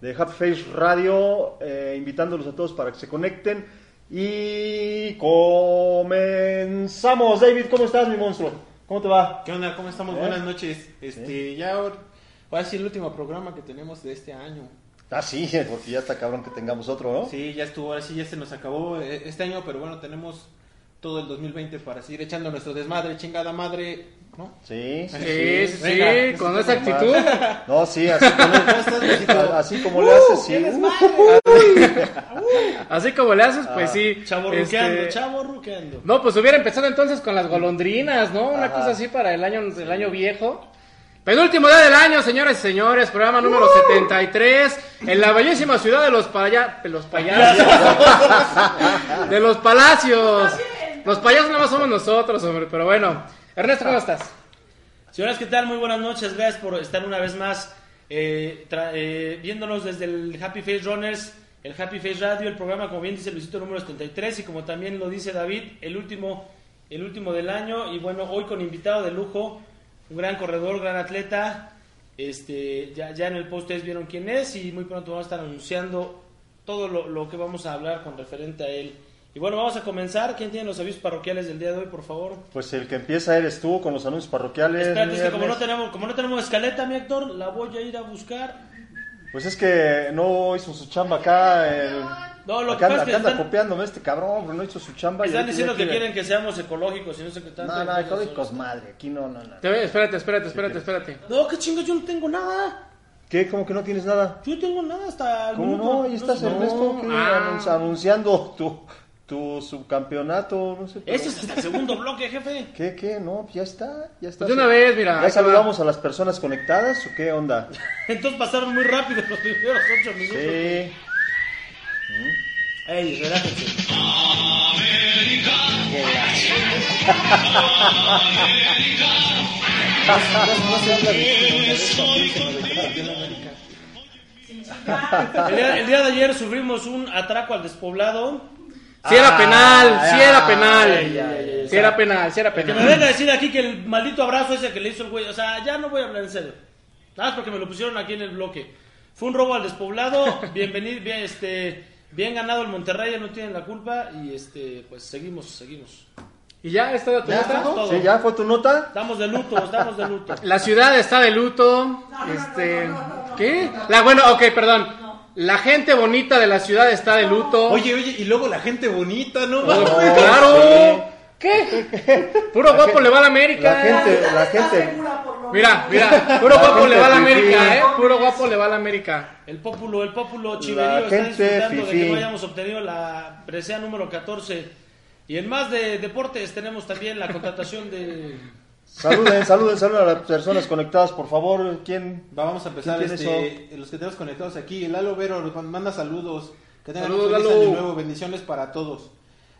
de Face Radio, eh, invitándolos a todos para que se conecten. Y comenzamos. David, ¿cómo estás, mi monstruo? ¿Cómo te va? ¿Qué onda? ¿Cómo estamos? ¿Eh? Buenas noches. Este, ya ahora- va a ser el último programa que tenemos de este año. Ah, sí, porque ya está cabrón que tengamos otro, ¿no? Sí, ya estuvo, ahora sí ya se nos acabó eh, este año, pero bueno, tenemos todo el 2020 para seguir echando nuestro desmadre, chingada madre, ¿no? Sí, sí, Sí, sí, sí, con esa más. actitud. No, sí, así como, así como le haces, sí. Así como le haces, pues sí. Chavo Este, ruqueando, chavo ruqueando. No, pues hubiera empezado entonces con las golondrinas, ¿no? Una Ajá. cosa así para el año, el año viejo. Penúltimo día del año, señores y señores, programa número 73, en la bellísima ciudad de los paya, de los payasos, de los palacios. Los payasos nada más somos nosotros, hombre, pero bueno. Ernesto, ¿cómo estás? Señoras, ¿qué tal? Muy buenas noches. Gracias por estar una vez más eh, eh, viéndonos desde el Happy Face Runners, el Happy Face Radio, el programa, como bien dice Luisito, número 73 y como también lo dice David, el último, el último del año. Y bueno, hoy con invitado de lujo, un gran corredor, gran atleta. Este, ya, en el post ustedes vieron quién es y muy pronto vamos a estar anunciando todo lo que vamos a hablar con referente a él. Y bueno, vamos a comenzar. ¿Quién tiene los avisos parroquiales del día de hoy, por favor? Pues el que empieza eres tú con los anuncios parroquiales. Espérate, es que como no, tenemos, como no tenemos escaleta, mi Héctor, la voy a ir a buscar. Pues es que no hizo su chamba acá. El... No, lo que pasa anda, es que anda están- copiándome este cabrón, pero no hizo su chamba. y Están diciendo que quiere- quieren que seamos ecológicos y no sé qué tanto. No, no, ecológicos madre, aquí no, no, no. Te Espérate, espérate, espérate, espérate. No, qué chingo, yo no tengo nada. ¿Qué? ¿Cómo que no tienes nada? Yo no tengo nada hasta el ¿Cómo minuto. no? Ahí estás, sé. Ernesto. Ah. Anunci- anunciando tu, tu subcampeonato, no sé. pero- Ese es hasta el segundo bloque, jefe. ¿Qué, qué? No, pues ya está, ya está. Pues de una vez, mira. ¿Ya saludamos a las personas conectadas o qué onda? Entonces pasaron muy rápido los primeros ocho minutos. Sí. Ey, relájense. El día, el día de ayer sufrimos un atraco al despoblado. Sí era penal, sí Ah, era penal. ay, ay, ay, Sí era penal, sí era Que me penal. venga a decir aquí que el maldito abrazo ese que le hizo el güey. O sea, ya no voy a hablar en serio. Nada más porque me lo pusieron aquí en el bloque. Fue un robo al despoblado. Bienvenido, bien, este, bien ganado el Monterrey, no tienen la culpa. Y este, pues seguimos, seguimos. ¿Y ya está tu ¿Ya? nota? todo. ¿Sí, ya fue tu nota? Estamos de luto, estamos de luto. La ciudad está de luto. este, ¿qué? La bueno, ok, perdón. La gente bonita de la ciudad está de luto. Oye, oye, y luego la gente bonita, ¿no? Oh, claro. ¿Qué? Puro guapo le va a la América. La gente, la gente. Mira, mira, puro La guapo le va a la fifí. América, eh. Puro guapo le va a la América. El pópulo, el pópulo chiverío está disfrutando de que no hayamos obtenido la presea número 14. Y en más de deportes tenemos también la contratación de... Saluden, saluden, saluden a las personas conectadas, por favor. ¿Quién? Va, vamos a empezar ¿Quién este, los que tenemos conectados aquí. El Lalo Vero nos manda saludos. Que tengan Saludos, un feliz Lalo. año nuevo. Bendiciones para todos.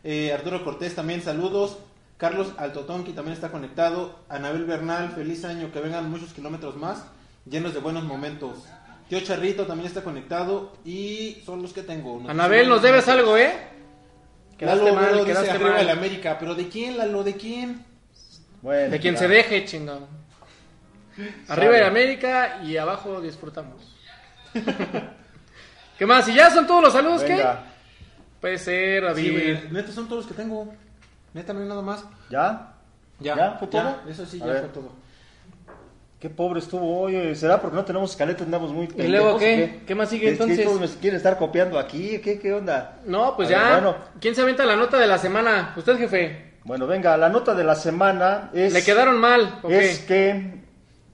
Eh, Arturo Cortés también saludos. Carlos Altotonki también está conectado. Anabel Bernal, feliz año. Que vengan muchos kilómetros más. Llenos de buenos momentos. Tío Charrito también está conectado. Y son los que tengo. Anabel, nos debes algo, eh. Lalo Vero dice arriba el América. ¿Pero de quién, Lalo? ¿De quién? Bueno, De quien ya. se deje, chingado. Arriba de América y abajo disfrutamos. ¿Qué más? ¿Y ya son todos los saludos? ¿Qué? Venga. Puede ser, Sí, David. güey, neta, son todos los que tengo. Neta, no hay nada más. ¿Ya? ¿Ya? ¿Fue todo? Eso sí, A ya ver. fue todo. Qué pobre estuvo hoy. ¿Será porque no tenemos escaleta? Andamos muy ¿Y luego pendejos, qué? ¿Qué más sigue ¿Es que entonces? todos me quieren estar copiando aquí? ¿Qué, qué onda? No, pues A ver, ya. bueno. ¿Quién se avienta la nota de la semana? Usted, jefe. Bueno, venga, la nota de la semana es... Le quedaron mal. ¿o Es que,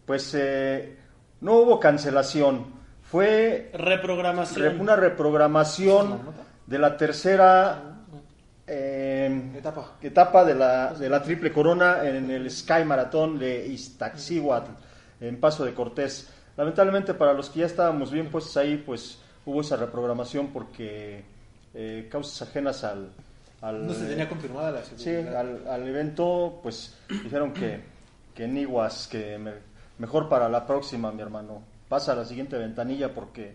pues, eh, no hubo cancelación. Fue Reprogramación. re- una reprogramación de la tercera eh, Etapa. etapa de la, de la triple corona en el Sky Maratón de Iztaccíhuatl, en Paso de Cortés. Lamentablemente para los que ya estábamos bien puestos ahí, pues hubo esa reprogramación porque eh, causas ajenas al, al No se tenía confirmada la sí, al, al evento, pues dijeron que, que en Iguas, que me- mejor para la próxima, mi hermano. Pasa a la siguiente ventanilla porque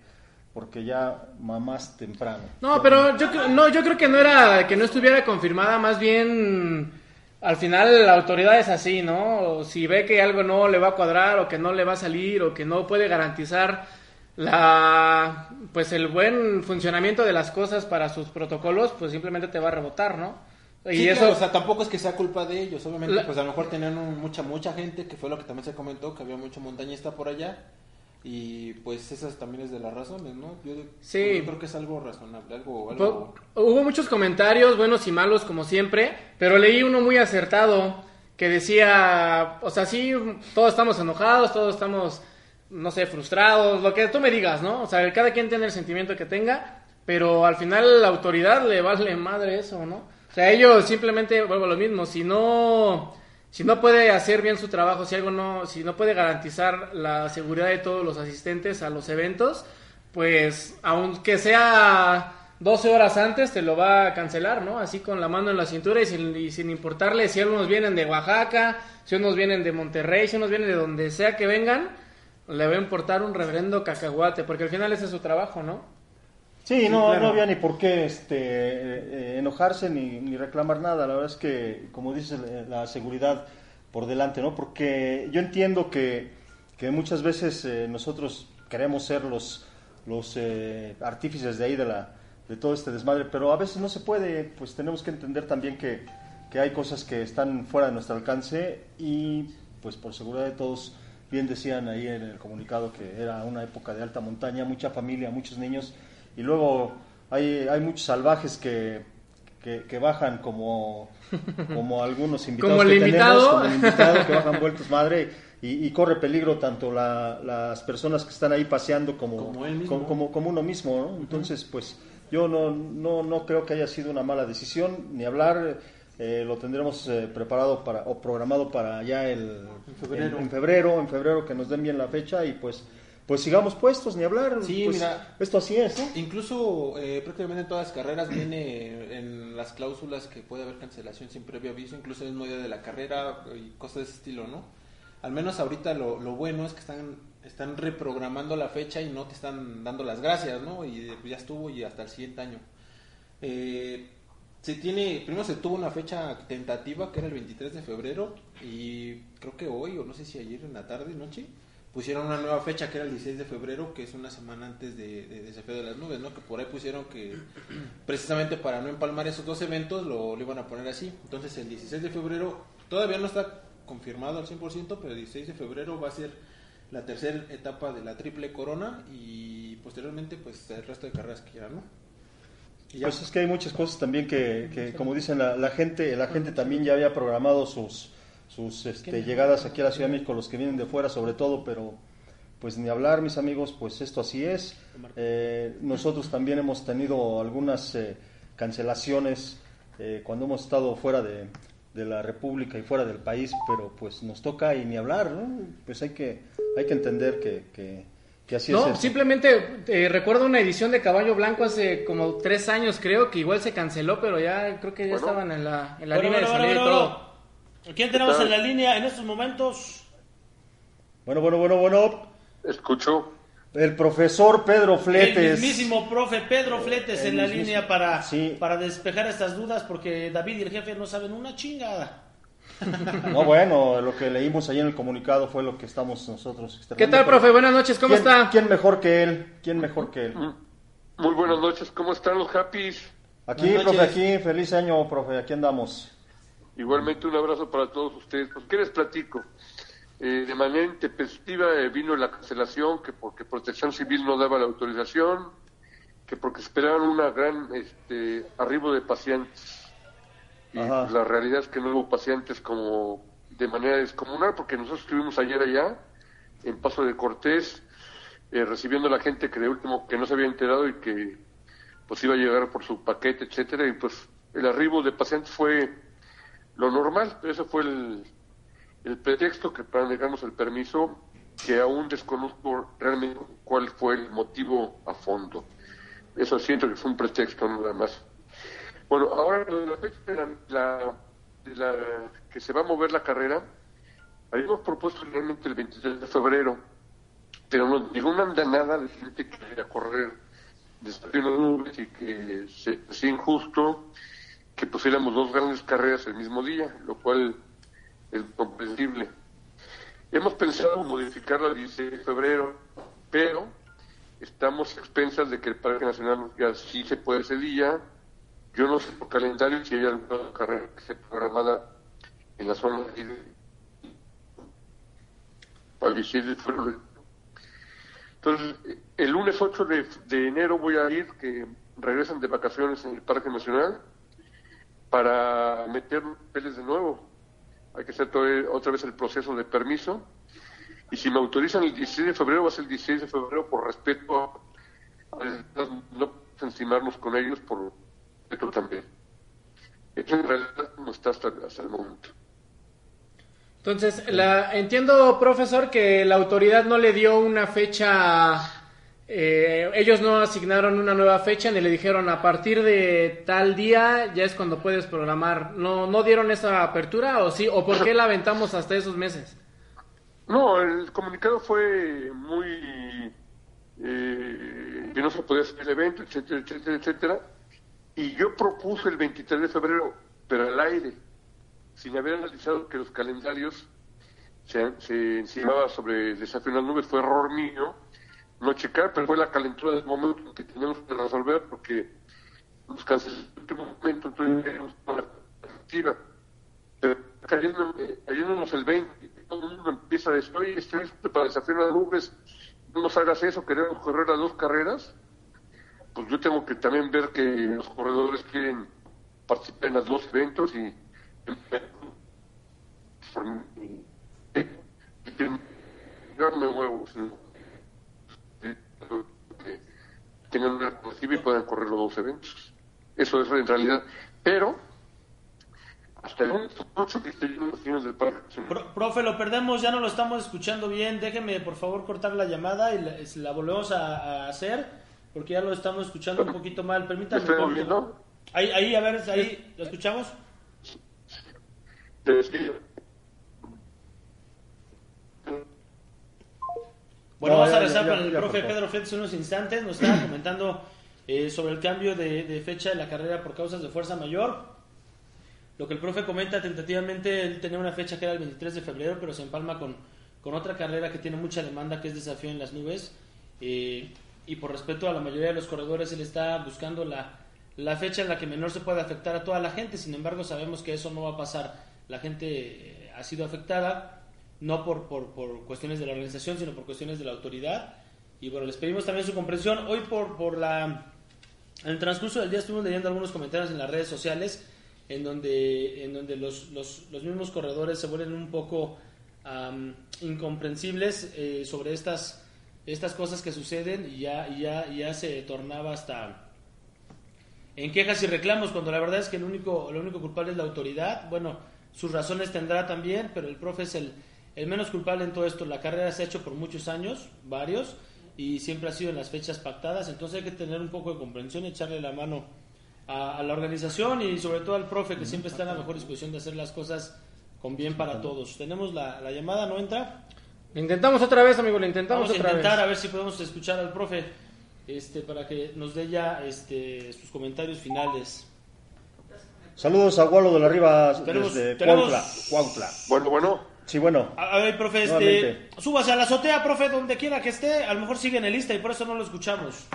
porque ya mamás temprano. No, pero yo creo, no, yo creo que no era que no estuviera confirmada, más bien al final la autoridad es así, ¿no? Si ve que algo no le va a cuadrar o que no le va a salir o que no puede garantizar la pues el buen funcionamiento de las cosas para sus protocolos, pues simplemente te va a rebotar, ¿no? Y Sí, eso claro, o sea, tampoco es que sea culpa de ellos, obviamente, La- pues a lo mejor tenían un- mucha, mucha gente, que fue lo que también se comentó, que había mucho montañista por allá, y pues esas también es de las razones, ¿no? Yo, Sí. yo creo que es algo razonable, algo... Hubo muchos comentarios, buenos y malos, como siempre, pero leí uno muy acertado que decía, o sea, sí, todos estamos enojados, todos estamos, no sé, frustrados, lo que tú me digas, ¿no? O sea, cada quien tiene el sentimiento que tenga, pero al final la autoridad le vale madre eso, ¿no? O sea, ellos simplemente, vuelvo a lo mismo, si no, si no puede hacer bien su trabajo, si algo no, si no puede garantizar la seguridad de todos los asistentes a los eventos, pues aunque sea 12 horas antes te lo va a cancelar, ¿no? Así con la mano en la cintura y sin, y sin importarle si unos vienen de Oaxaca, si unos vienen de Monterrey, si unos vienen de donde sea que vengan, le va a importar un reverendo cacahuate, porque al final ese es su trabajo, ¿no? Sí, no, claro. no había ni por qué este, eh, enojarse ni, ni reclamar nada. La verdad es que, como dices, la seguridad por delante, ¿no? Porque yo entiendo que, que muchas veces eh, nosotros queremos ser los, los eh, artífices de ahí de, la, de todo este desmadre, pero a veces no se puede, pues tenemos que entender también que, que hay cosas que están fuera de nuestro alcance y pues por seguridad de todos, bien decían ahí en el comunicado que era una época de alta montaña, mucha familia, muchos niños y luego hay, hay muchos salvajes que, que, que bajan como, como algunos invitados Como el que invitado. tenemos, como el invitado que bajan vueltos madre y, y corre peligro tanto la- las personas que están ahí paseando como, Como él mismo. como, como- como uno mismo, ¿no? Entonces, pues yo no, no, no creo que haya sido una mala decisión, ni hablar, eh, lo tendremos eh, preparado para, o programado para ya el, En febrero. en, en febrero, en febrero que nos den bien la fecha y pues, pues sigamos puestos, ni hablar. Sí, pues, mira. Esto así es, ¿no? Incluso eh, prácticamente en todas las carreras viene en las cláusulas que puede haber cancelación sin previo aviso, incluso el mismo día de la carrera y cosas de ese estilo, ¿no? Al menos ahorita lo, lo bueno es que están, están reprogramando la fecha y no te están dando las gracias, ¿no? Y ya estuvo y hasta el siguiente año. Eh, se tiene, primero se tuvo una fecha tentativa que era el 23 de febrero y creo que hoy o no sé si ayer en la tarde, noche, pusieron una nueva fecha que era el 16 de febrero, que es una semana antes de, de, de Desafío de las Nubes, ¿no? Que por ahí pusieron que precisamente para no empalmar esos dos eventos lo, lo iban a poner así. Entonces el 16 de febrero todavía no está confirmado al 100%, pero el 16 de febrero va a ser la tercera etapa de la triple corona y posteriormente pues el resto de carreras que quieran, ¿no? Pues es que hay muchas cosas también que, que, como dicen, la, la gente la gente también ya había programado sus, sus este, llegadas aquí a la Ciudad de México, los que vienen de fuera sobre todo, pero pues ni hablar, mis amigos, pues esto así es. Eh, nosotros también hemos tenido algunas eh, cancelaciones eh, cuando hemos estado fuera de, de la República y fuera del país, pero pues nos toca y ni hablar, ¿no? Pues hay que, hay que entender que, que, que así es. No, simplemente eh, recuerdo una edición de Caballo Blanco hace como tres años, creo, que igual se canceló, pero ya creo que ya Bueno. estaban en la, en la Bueno, línea de salida bueno, y todo. bueno. ¿Quién tenemos en la línea en estos momentos? Bueno, bueno, bueno, bueno. Escucho. El profesor Pedro El Fletes. mismísimo profe Pedro Fletes El en la mismísimo. línea para, Sí. para despejar estas dudas porque David y el jefe no saben una chingada. No, bueno, lo que leímos ahí en el comunicado fue lo que estamos nosotros ¿Qué tal, profe? Buenas noches, ¿cómo ¿quién- está? ¿Quién mejor que él? ¿Quién mejor que él? Muy buenas noches. ¿Cómo están los happys? Aquí, profe, aquí. Feliz año, profe. Aquí andamos. Igualmente un abrazo para todos ustedes. Pues, ¿qué les platico? Eh, de manera intempestiva eh, vino la cancelación, que porque Protección Civil no daba la autorización, que porque esperaban una gran este, arribo de pacientes. Y Ajá. la realidad es que no hubo pacientes como de manera descomunal, porque nosotros estuvimos ayer allá, en Paso de Cortés, eh, recibiendo a la gente que de último que no se había enterado y que pues iba a llegar por su paquete, etcétera, y pues el arribo de pacientes fue lo normal, pero ese fue el, el pretexto que para negarnos el permiso, que aún desconozco realmente cuál fue el motivo a fondo. eso siento que fue un pretexto nada más. Bueno, ahora la fecha de la, la- de la que se va a mover la carrera, habíamos propuesto realmente el 23 de febrero, pero nos llegó una andanada de gente que quería correr en las nubes y que se hacía injusto que pusiéramos dos grandes carreras el mismo día, lo cual es comprensible. Hemos pensado modificarla el 16 de febrero, pero estamos expensas de que el Parque Nacional diga si se puede ese día. Yo no sé por calendario si hay alguna carrera que esté programada en la zona de para el 16 de febrero. Entonces, el lunes 8 de, enero voy a ir, que regresan de vacaciones en el Parque Nacional, para meter papeles de nuevo. Hay que hacer otra vez el proceso de permiso. Y si me autorizan el 16 de febrero, va a ser el 16 de febrero por respeto a, a no encimarnos con ellos por respeto también. Eso en realidad no está hasta, hasta el momento. Entonces, la, entiendo, profesor, que la autoridad no le dio una fecha, eh, ellos no asignaron una nueva fecha ni le dijeron a partir de tal día ya es cuando puedes programar. ¿No, no dieron esa apertura o sí? ¿O por qué la aventamos hasta esos meses? No, el comunicado fue muy... Eh, que no se podía hacer el evento, etcétera, etcétera, etcétera. Y yo propuse el 23 de febrero, pero al aire, sin haber analizado que los calendarios se, se sobre el desafío en las nubes. Fue error mío no checar, pero fue la calentura del momento en que teníamos que resolver porque nos canceló en último momento, entonces una perspectiva. Pero cayéndonos el 20, todo el mundo empieza a decir, oye, estoy para desafiar las nubes, no nos hagas eso, queremos correr las dos carreras. Pues yo tengo que también ver que los corredores quieren participar en los dos eventos y yo me muevo, tengan una alternativa y puedan correr los dos eventos. Eso es en realidad. Pero, hasta el momento, ocho que estoy los del parque. Pro- profe, lo perdemos, ya no lo estamos escuchando bien. Déjeme, por favor, cortar la llamada y la, volvemos a hacer porque ya lo estamos escuchando un poquito mal. ¿Me Permítame. Ahí, ahí, a ver, ahí, ¿lo escuchamos? Bueno, No, vamos ya, a rezar con el ya, profe. Pedro Félix unos instantes. Nos estaba comentando eh, sobre el cambio de, de fecha de la carrera por causas de fuerza mayor. Lo que el profe comenta tentativamente, él tenía una fecha que era el 23 de febrero, pero se empalma con, con otra carrera que tiene mucha demanda, que es Desafío en las Nubes. Eh, y por respeto a la mayoría de los corredores, él está buscando la, la fecha en la que menor se puede afectar a toda la gente. Sin embargo, sabemos que eso no va a pasar. La gente eh, ha sido afectada, no por, por, por cuestiones de la organización, sino por cuestiones de la autoridad. Y bueno, les pedimos también su comprensión. Hoy por, por la... En el transcurso del día estuvimos leyendo algunos comentarios en las redes sociales en donde, en donde los, los, los mismos corredores se vuelven un poco am, incomprensibles eh, sobre estas, estas cosas que suceden y ya, ya, ya se tornaba hasta en quejas y reclamos cuando la verdad es que el único, el único culpable es la autoridad. Bueno, sus razones tendrá también, pero el profe es el, el menos culpable en todo esto. La carrera se ha hecho por muchos años, varios, y siempre ha sido en las fechas pactadas, entonces hay que tener un poco de comprensión y echarle la mano a, a la organización y sobre todo al profe que siempre está en la mejor disposición de hacer las cosas con bien para todos. Tenemos la, la llamada, ¿no entra? Lo intentamos otra vez, amigo, lo intentamos Vamos a otra intentar vez. a ver si podemos escuchar al profe este, para que nos dé ya este, sus comentarios finales. Saludos a Gualo de la Riva Tenemos- desde tenemos- Cuautla. Cuautla. bueno, bueno, Sí, bueno. A, a ver, profe, este, Nuevamente. súbase a la azotea, profe, donde quiera que esté. A lo mejor sigue en el lista y por eso no lo escuchamos.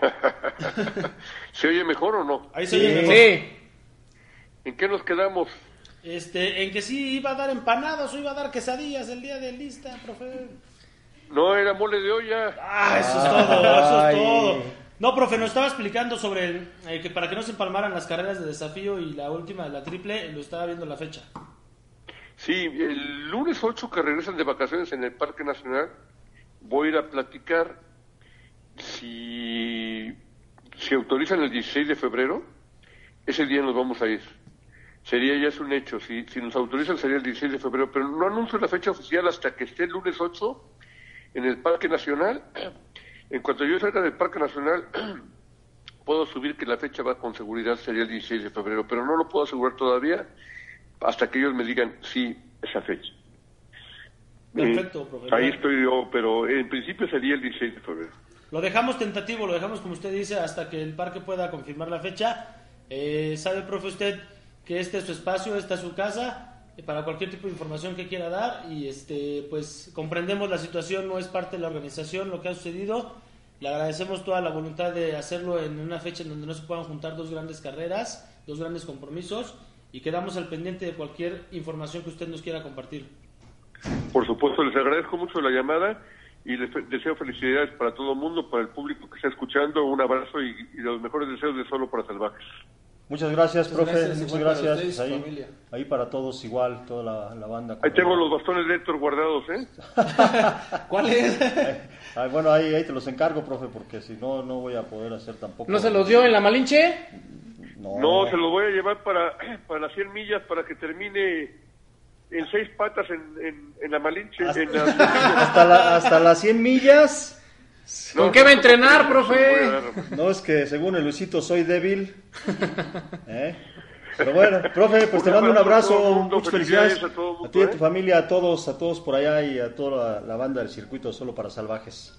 ¿se oye mejor o no? Ahí se Sí. oye mejor. Sí, ¿En qué nos quedamos? Este, en que sí iba a dar empanadas o iba a dar quesadillas el día de lista, profe. No, era mole de olla. Ah, eso es todo, eso es todo. No, profe, nos estaba explicando sobre el, eh, que para que no se empalmaran las carreras de desafío y la última, la triple, lo estaba viendo la fecha. Sí, el lunes 8 que regresan de vacaciones en el Parque Nacional, voy a ir a platicar si se autorizan el 16 de febrero, ese día nos vamos a ir. Sería ya es un hecho, si, si nos autorizan sería el 16 de febrero, pero no anuncio la fecha oficial hasta que esté el lunes 8 en el Parque Nacional. En cuanto yo salga del Parque Nacional, puedo subir que la fecha va con seguridad sería el 16 de febrero, pero no lo puedo asegurar todavía hasta que ellos me digan sí, esa fecha. Perfecto, Eh. Ahí estoy yo, pero en principio sería el 16 de febrero. Lo dejamos tentativo, lo dejamos como usted dice hasta que el parque pueda confirmar la fecha. Eh, ¿Sabe, profe, usted que este es su espacio, esta es su casa? eh, Para cualquier tipo de información que quiera dar y este pues comprendemos la situación, no es parte de la organización lo que ha sucedido. Le agradecemos toda la voluntad de hacerlo en una fecha en donde no se puedan juntar dos grandes carreras, dos grandes compromisos y quedamos al pendiente de cualquier información que usted nos quiera compartir. Por supuesto, les agradezco mucho la llamada y les deseo felicidades para todo el mundo, para el público que está escuchando. Un abrazo y los mejores deseos de Solo para Salvajes. Muchas gracias, Muchas profe. gracias, Muchas gracias. ustedes, ahí, ahí para todos igual, toda la, la banda. Ahí tengo los bastones de Héctor guardados, ¿eh? ¿Cuál es? Ah, bueno, ahí, ahí te los encargo, profe, porque si no, no voy a poder hacer tampoco. ¿No se los dio en la Malinche? No, No, se los voy a llevar para, para las 100 millas para que termine en seis patas en, en, en la Malinche. En la- Hasta, la- hasta las 100 millas. No, ¿Con qué va a no, entrenar, no, profe? No, es que según el Luisito soy débil. ¿Eh? Pero bueno, profe, pues te mando un abrazo muchas felicidades. felicidades a todo mundo, A ti y a ¿eh? tu familia, a todos, a todos por allá y a toda la, la banda del circuito solo para salvajes.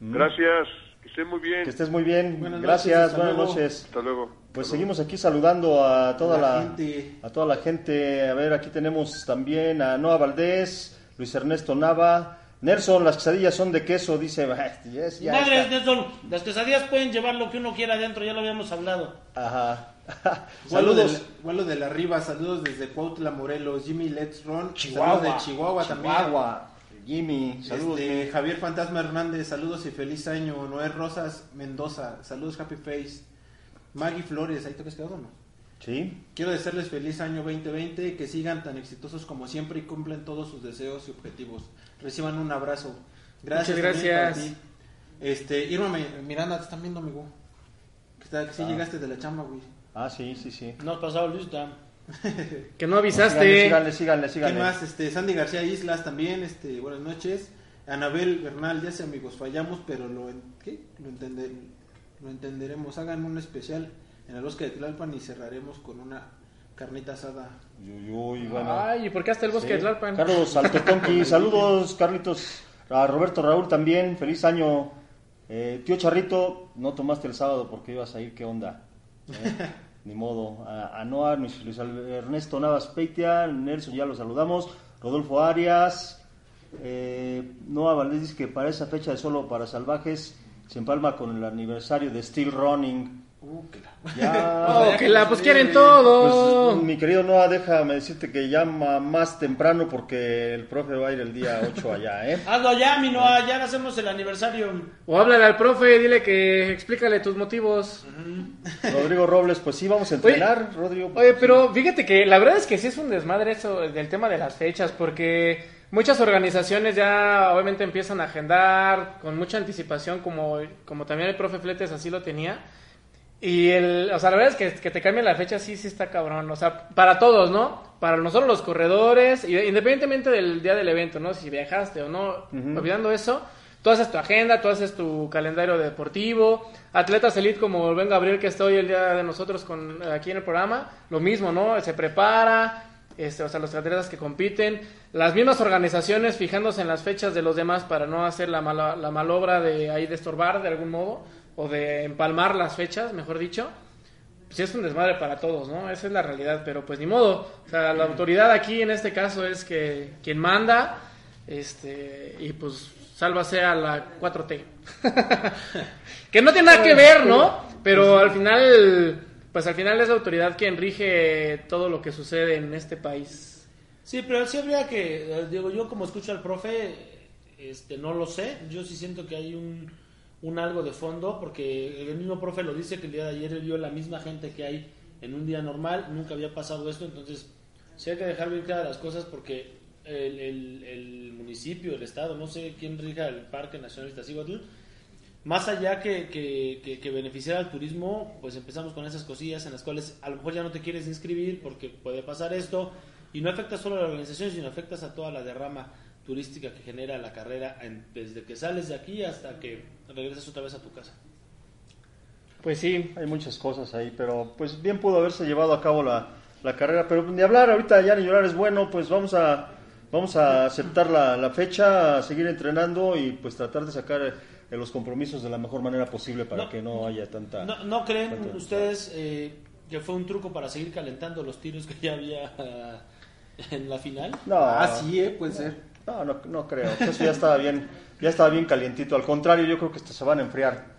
Gracias, que estén muy bien. Que estés muy bien. Buenas Gracias, noches, buenas luego. noches. Hasta luego. Pues Hasta seguimos aquí saludando a toda La la, gente. a toda la gente. A ver, aquí tenemos también a Noa Valdés, Luis Ernesto Nava, Nelson, las quesadillas son de queso, dice. yes, ya está. Nelson, las quesadillas pueden llevar lo que uno quiera adentro, ya lo habíamos hablado. Ajá. Saludos. vuelo de la Arriba, saludos desde Cuautla, Morelos, Jimmy Let's Run, Chihuahua. saludos de Chihuahua, también. Chihuahua. Jimmy, saludos. Este, Javier Fantasma Hernández, saludos y feliz año. Noé Rosas Mendoza, saludos Happy Face. Maggie Flores, ahí te has quedado o no? Sí. Quiero desearles feliz año 2020, que sigan tan exitosos como siempre y cumplen todos sus deseos y objetivos. Reciban un abrazo. Gracias. Muchas gracias. ti. Este, Irma Mi- Miranda, te están viendo, amigo. Que, está- que sí Ah. llegaste de la chamba, güey. Ah, sí, sí, sí. No has pasado lista. Que no avisaste. Síganle, síganle, síganle. ¿Qué más? Este, Sandy García Islas también, este, buenas noches. Anabel Bernal, ya sé amigos, fallamos, pero lo, en- ¿qué? lo, entender, lo entenderemos. Hagan un especial en el bosque de Tlalpan y cerraremos con una carnita asada. Uy, uy, bueno. Ay, ¿y por qué hasta el bosque Sí. de Tlalpan? Carlos Altotonqui, saludos, Carlitos. A Roberto Raúl también, feliz año. Eh, tío Charrito, no tomaste el sábado porque ibas a ir, ¿qué onda? Eh, Ni modo. A, a Noah, Luis, Ernesto Navas Peitia, Nelson, ya lo saludamos. Rodolfo Arias. Eh, Noah Valdés dice que para esa fecha de solo para salvajes se empalma con el aniversario de Steel Running. Uh, que la- Ya. Oh, que la, pues quieren Pues, todo. mi querido Noah, déjame decirte que llama más temprano porque el profe va a ir el día 8 allá, ¿eh? Hazlo ya, mi Noah, ya hacemos el aniversario. O háblale al profe, dile que explícale tus motivos. Rodrigo Robles, pues sí, vamos a entrenar, Rodrigo. Oye, pero fíjate que la verdad es que sí es un desmadre eso del tema de las fechas, porque muchas organizaciones ya obviamente empiezan a agendar con mucha anticipación, como, como también el profe Fletes así lo tenía. Y el, o sea, la verdad es que, que te cambien la fecha sí, sí está cabrón. O sea, para todos, ¿no? Para nosotros los corredores, independientemente del día del evento, ¿no? Si viajaste o no, olvidando eso, tú haces tu agenda, tú haces tu calendario deportivo. Atletas elite como Ben Gabriel que está hoy el día de nosotros con, aquí en el programa, lo mismo, ¿no? Se prepara, este, o sea, los atletas que compiten, las mismas organizaciones fijándose en las fechas de los demás para no hacer la, mala, la malobra de ahí de estorbar de algún modo, o de empalmar las fechas, mejor dicho. Pues es un desmadre para todos, ¿no? Esa es la realidad, pero pues ni modo. O sea, la autoridad aquí en este caso es que quien manda, este, y pues sálvase a la 4T. que no tiene nada que ver, ¿no? Pero al final, pues al final es la autoridad quien rige todo lo que sucede en este país. Sí, pero sí habría que, eh, digo, yo como escucho al profe, este, no lo sé, yo sí siento que hay un, un algo de fondo, porque el mismo profe lo dice que el día de ayer vio la misma gente que hay en un día normal, nunca había pasado esto, entonces sí hay que dejar bien claras las cosas porque el, el- el municipio, el estado, no sé quién rija el Parque Nacional Iztaccíhuatl, más allá que, que, que- que beneficiar al turismo, pues empezamos con esas cosillas en las cuales a lo mejor ya no te quieres inscribir porque puede pasar esto y no afecta solo a la organización, sino afectas a toda la derrama turística que genera la carrera en- desde que sales de aquí hasta que regresas otra vez a tu casa. Pues sí. Hay muchas cosas ahí, pero pues bien pudo haberse llevado a cabo la, la carrera. Pero ni hablar, ahorita ya ni llorar es bueno, pues vamos a, vamos a aceptar la, la fecha, a seguir entrenando y pues tratar de sacar eh, los compromisos de la mejor manera posible para No. que no haya tanta... ¿No, no creen tanta- ustedes eh, que fue un truco para seguir calentando los tiros que ya había ah, en la final? No, Ah, sí, eh, puede ser. No, no, no creo. Eso ya estaba bien, ya estaba bien calientito. Al contrario, yo creo que se van a enfriar.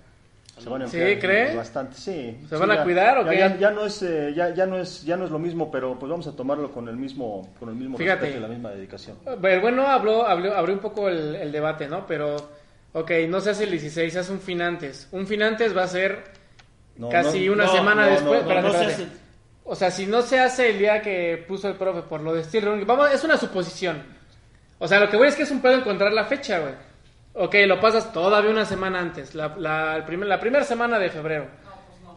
Se van a ¿Sí, enfriar cree? bastante, sí. ¿Se Sí, van a cuidar o ya, qué? Ya, ya no es, eh, ya, ya no es, ya no es lo mismo, pero pues vamos a tomarlo con el mismo, con el mismo Fíjate. respeto y la misma dedicación. El bueno habló, habló, abrió un poco el, el debate, ¿no? Pero, ok, no se hace el 16, se hace un fin antes. Un fin antes va a ser No, casi no, una no, semana después. no, espérate, no se espérate. hace. O sea, si no se hace el día que puso el profe por lo de Steel Run, vamos, es una suposición. O sea, lo que voy es que es un pedo encontrar la fecha, güey. Ok, lo pasas todavía una semana antes, la, la, el primer- la primera semana de febrero.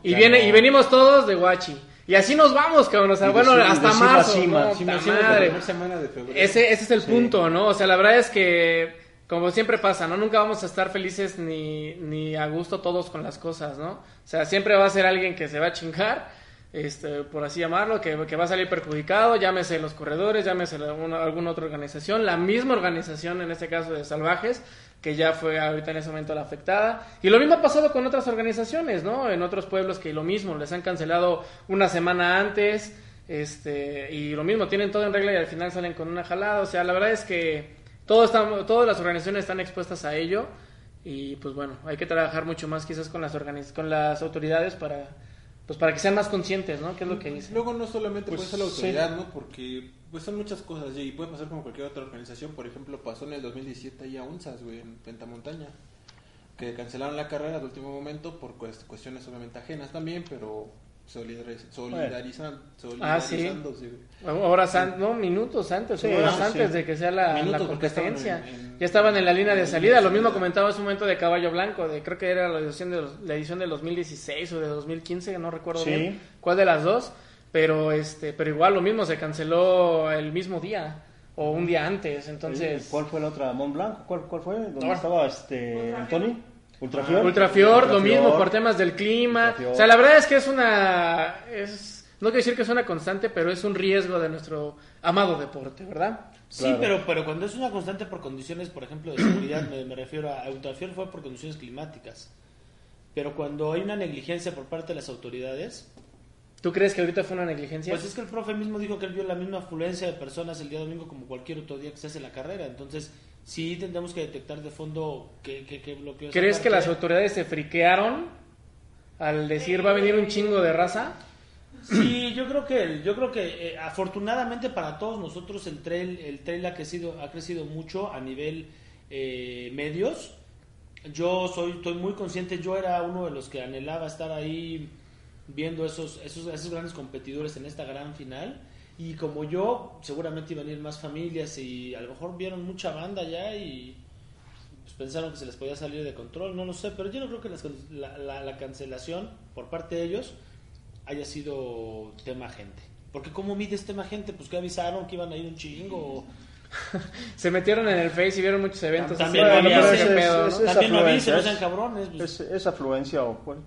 Y Ya viene no. y venimos todos de Guachi. Y así nos vamos, cabrón. O sea, Y bueno, hasta de marzo. cima. no, la madre. primera semana de febrero. Ese, ese es el Sí. punto, ¿no? O sea, la verdad es que, como siempre pasa, ¿no? Nunca vamos a estar felices ni, ni a gusto todos con las cosas, ¿no? O sea, siempre va a ser alguien que se va a chingar, este, por así llamarlo, que, va a salir perjudicado, llámese los corredores, llámese alguna otra organización, la misma organización, en este caso de Salvajes, que ya fue ahorita en ese momento la afectada. Y lo mismo ha pasado con otras organizaciones, ¿no? En otros pueblos que lo mismo, les han cancelado una semana antes, este, y lo mismo, tienen todo en regla y al final salen con una jalada. O sea, la verdad es que todo está, todas las organizaciones están expuestas a ello. Y pues bueno, hay que trabajar mucho más quizás con las, organiz con las autoridades para, pues para que sean más conscientes, ¿no? ¿Qué es lo que dicen? Luego no solamente Pues, puede ser la sí. autoridad, ¿no? Porque pues son muchas cosas y puede pasar como cualquier otra organización. Por ejemplo, pasó en el 2017 ahí a UNSAS, güey, en Pentamontaña. Que cancelaron la carrera al último momento por cuest- cuestiones obviamente ajenas también, pero solidariz- solidarizan, Ah, sí. solidarizándose, güey. Horas antes, no, minutos antes, Sí, horas sí, antes sí. de que sea la, la estaban competencia. en- en- ya estaban en la línea de salida. Lo mismo comentaba en su momento de Caballo Blanco, de creo que era la edición, de los- la edición del 2016 o de 2015, no recuerdo Sí. bien cuál de las dos. Pero este, pero igual lo mismo se canceló el mismo día o un día antes. Entonces, ¿Cuál fue la otra? ¿Mont Blanc? ¿Cuál, cuál fue? ¿Dónde No. estaba este Anthony? ¿Ultrafior? Ultrafior, lo mismo por temas del clima. Ultrafior. O sea, la verdad es que es una. Es, no quiero decir que es una constante, pero es un riesgo de nuestro amado deporte, ¿verdad? Sí, Claro. pero, pero cuando es una constante por condiciones, por ejemplo, de seguridad, me, me refiero a Ultrafior fue por condiciones climáticas. Pero cuando hay una negligencia por parte de las autoridades, ¿Tú crees que ahorita fue una negligencia? pues es que el profe mismo dijo que él vio la misma afluencia de personas el día domingo como cualquier otro día que se hace la carrera. Entonces, sí tendremos que detectar de fondo qué, qué, qué bloqueos. ¿Crees que las autoridades se friquearon al decir va a venir un chingo de raza? Sí, yo creo que, yo creo que eh, afortunadamente para todos nosotros el trail, el trail ha crecido, ha crecido mucho a nivel eh, medios. Yo soy, estoy muy consciente, yo era uno de los que anhelaba estar ahí viendo esos, esos, esos grandes competidores en esta gran final. Y como yo, seguramente iban a ir más familias y a lo mejor vieron mucha banda ya y pues, pensaron que se les podía salir de control, no lo sé, pero yo no creo que las- la, la- la cancelación por parte de ellos haya sido tema gente. Porque ¿cómo mides tema gente? Pues que avisaron que iban a ir un chingo. Se metieron en el Face y vieron muchos eventos. También así, pedo, ¿no? Esa También no avisen, no sean cabrones. pues. Es, es afluencia o pues,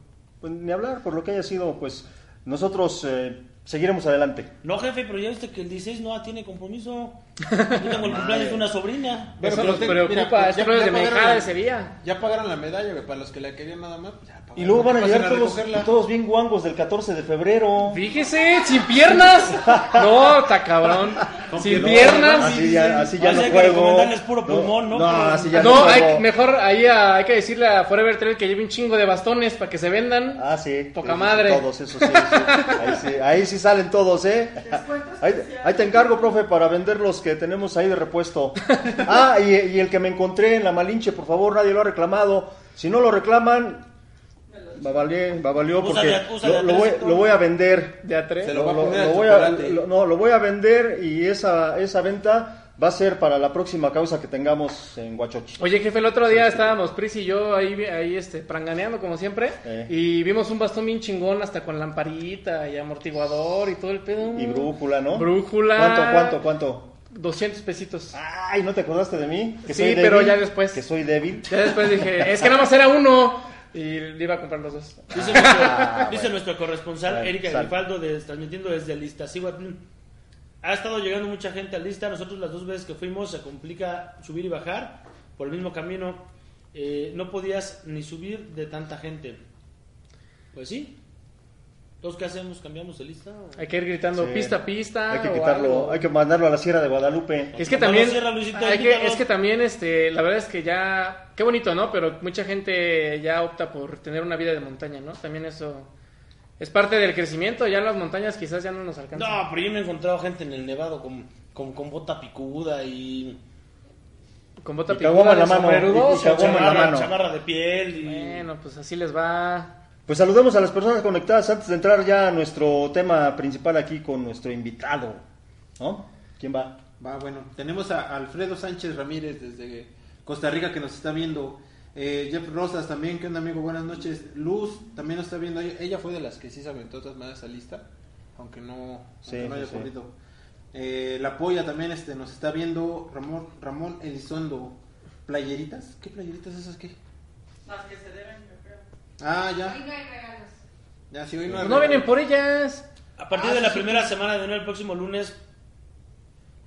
pues, ni hablar por lo que haya sido, pues nosotros eh, seguiremos adelante. No, jefe, pero ya viste que el 16 no tiene compromiso. Yo tengo el cumpleaños de una sobrina. Pero Eso nos te- preocupa, mira, pues, es ya- flores ya de pagaron mejada la- ese día. Ya pagaron la medalla, güey, para los que la querían nada más. ya pagaron. Y luego van a Pasen llegar todos, recogerla. todos bien guangos del 14 de febrero. Fíjese, sin piernas. No, está cabrón. Sin No, piernas. Así ya, así ya no que juego. recomendarles puro pulmón, ¿no? No, así ya no, No, juego. hay, mejor ahí ah, hay que decirle a Forever Trail que lleve un chingo de bastones para que se vendan. Ah, sí. Poca sí, sí, madre. Todos, eso sí, sí. Ahí sí. Ahí sí salen todos, ¿eh? Ahí, ahí te encargo, profe, para vender los que tenemos ahí de repuesto. Ah, y, y el que me encontré en la Malinche, por favor, nadie lo ha reclamado. Si no lo reclaman, va valió, va valió Usa porque de- usa lo, lo voy, lo voy a vender. De a tres. Se lo va a Lo- poner lo voy a, no, lo voy a vender y esa, esa venta va a ser para la próxima causa que tengamos en Huachochi. Oye, jefe, el otro día estábamos Pris y yo ahí, ahí este, pranganeando como siempre. Eh. Y vimos un bastón bien chingón, hasta con lamparita y amortiguador y todo el pedo. Y brújula, ¿no? Brújula. ¿Cuánto, cuánto, cuánto? 200 pesitos. Ay, ¿no te acordaste de mí? Que Sí, pero ya después. Que soy débil. Ya después dije, es que nada más era uno. y le iba a comprar los dos. Dice nuestro, Ah, dice bueno. nuestro corresponsal Bueno, Erika. Grifaldo de, transmitiendo desde Iztaccíhuatl. Ha estado llegando mucha gente a lista. Nosotros las dos veces que fuimos se complica subir y bajar por el mismo camino. Eh, no podías ni subir de tanta gente. Pues sí. ¿Entonces qué hacemos? ¿Cambiamos de lista? o- Hay que ir gritando Sí. pista, pista. Hay que quitarlo, algo. hay que mandarlo a la Sierra de Guadalupe. Es que también, lo cierra Luisito, hay que, es que también, este, la verdad es que ya, qué bonito, ¿no? Pero mucha gente ya opta por tener una vida de montaña, ¿no? También eso es parte del crecimiento. Ya las montañas quizás ya no nos alcanzan. No, pero yo me he encontrado gente en el Nevado con, con, con bota picuda y Con bota Y picuda la mano, y- y caguama en la chamarra, mano. chamarra de piel. Y... Bueno, pues así les va. Pues saludemos a las personas conectadas antes de entrar ya a nuestro tema principal aquí con nuestro invitado. ¿No? ¿Quién va? Va, bueno, tenemos a Alfredo Sánchez Ramírez desde Costa Rica que nos está viendo. Eh, Jeff Rosas también, ¿qué onda amigo? Buenas noches. Luz también nos está viendo. Ella fue de las que sí se aventó de todas maneras esa lista, aunque no, Sí, aunque no haya sí. Eh, la polla también este, nos está viendo Ramón, Ramón Elizondo. ¿Playeritas? ¿Qué playeritas esas qué? Las que se deben. Ah, ya. Hoy no hay regalos. Ya, sí, hoy no hay no vienen por ellas. A partir Ah, de sí, la sí. primera semana de enero, el próximo lunes,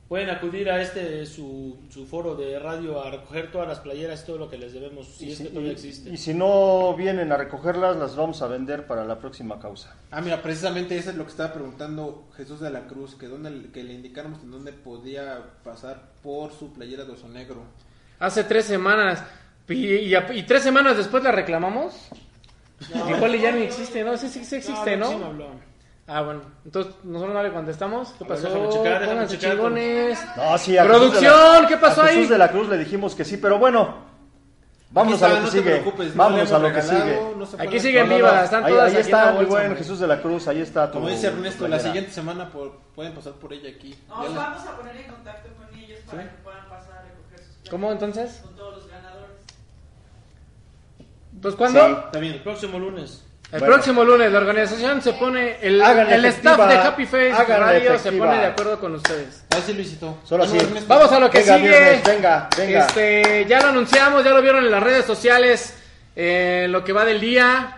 pueden acudir a este su, su foro de radio a recoger todas las playeras y todo lo que les debemos, si Y es si- que todavía y- existe. y si no vienen a recogerlas, las vamos a vender para la próxima causa. Ah, mira, precisamente eso es lo que estaba preguntando Jesús de la Cruz, que, dónde, que le indicáramos en dónde podía pasar por su playera de oso negro. Hace tres semanas. Y, y- y tres semanas después la reclamamos. Igual y ya ni existe, ¿no? Sí, sí, sí existe, No, ¿no? sí. Ah, bueno. Entonces, nosotros no le contestamos. ¿Qué pasó? déjame checar, déjame Pónganse checar con- chingones. No, sí, a Producción, la- ¿qué pasó a ahí? Jesús de la Cruz le dijimos que sí, pero bueno, vámonos Aquí a está, lo que no sigue. no vámonos le a lo que sigue. no Aquí siguen No, no, vivas, no. están ahí, todas ahí aquí en la está, bolsa, buen. Jesús de la Cruz, ahí está tu Como dice Ernesto, la siguiente semana por- pueden pasar por ella aquí. Nos vamos a poner en contacto con ellos para que puedan pasar a recoger sus ¿Cómo entonces? Con todos los ganadores. Pues cuándo? Sí. Está bien. El próximo lunes. El Bueno. próximo lunes la organización se pone, el, el staff de Happy Face Radio se pone de acuerdo con ustedes. Ahí sí, Luisito. Solo así. Vamos a lo que Venga, sigue. viernes, venga, venga. Este, ya lo anunciamos, ya lo vieron en las redes sociales. eh, lo que va del día.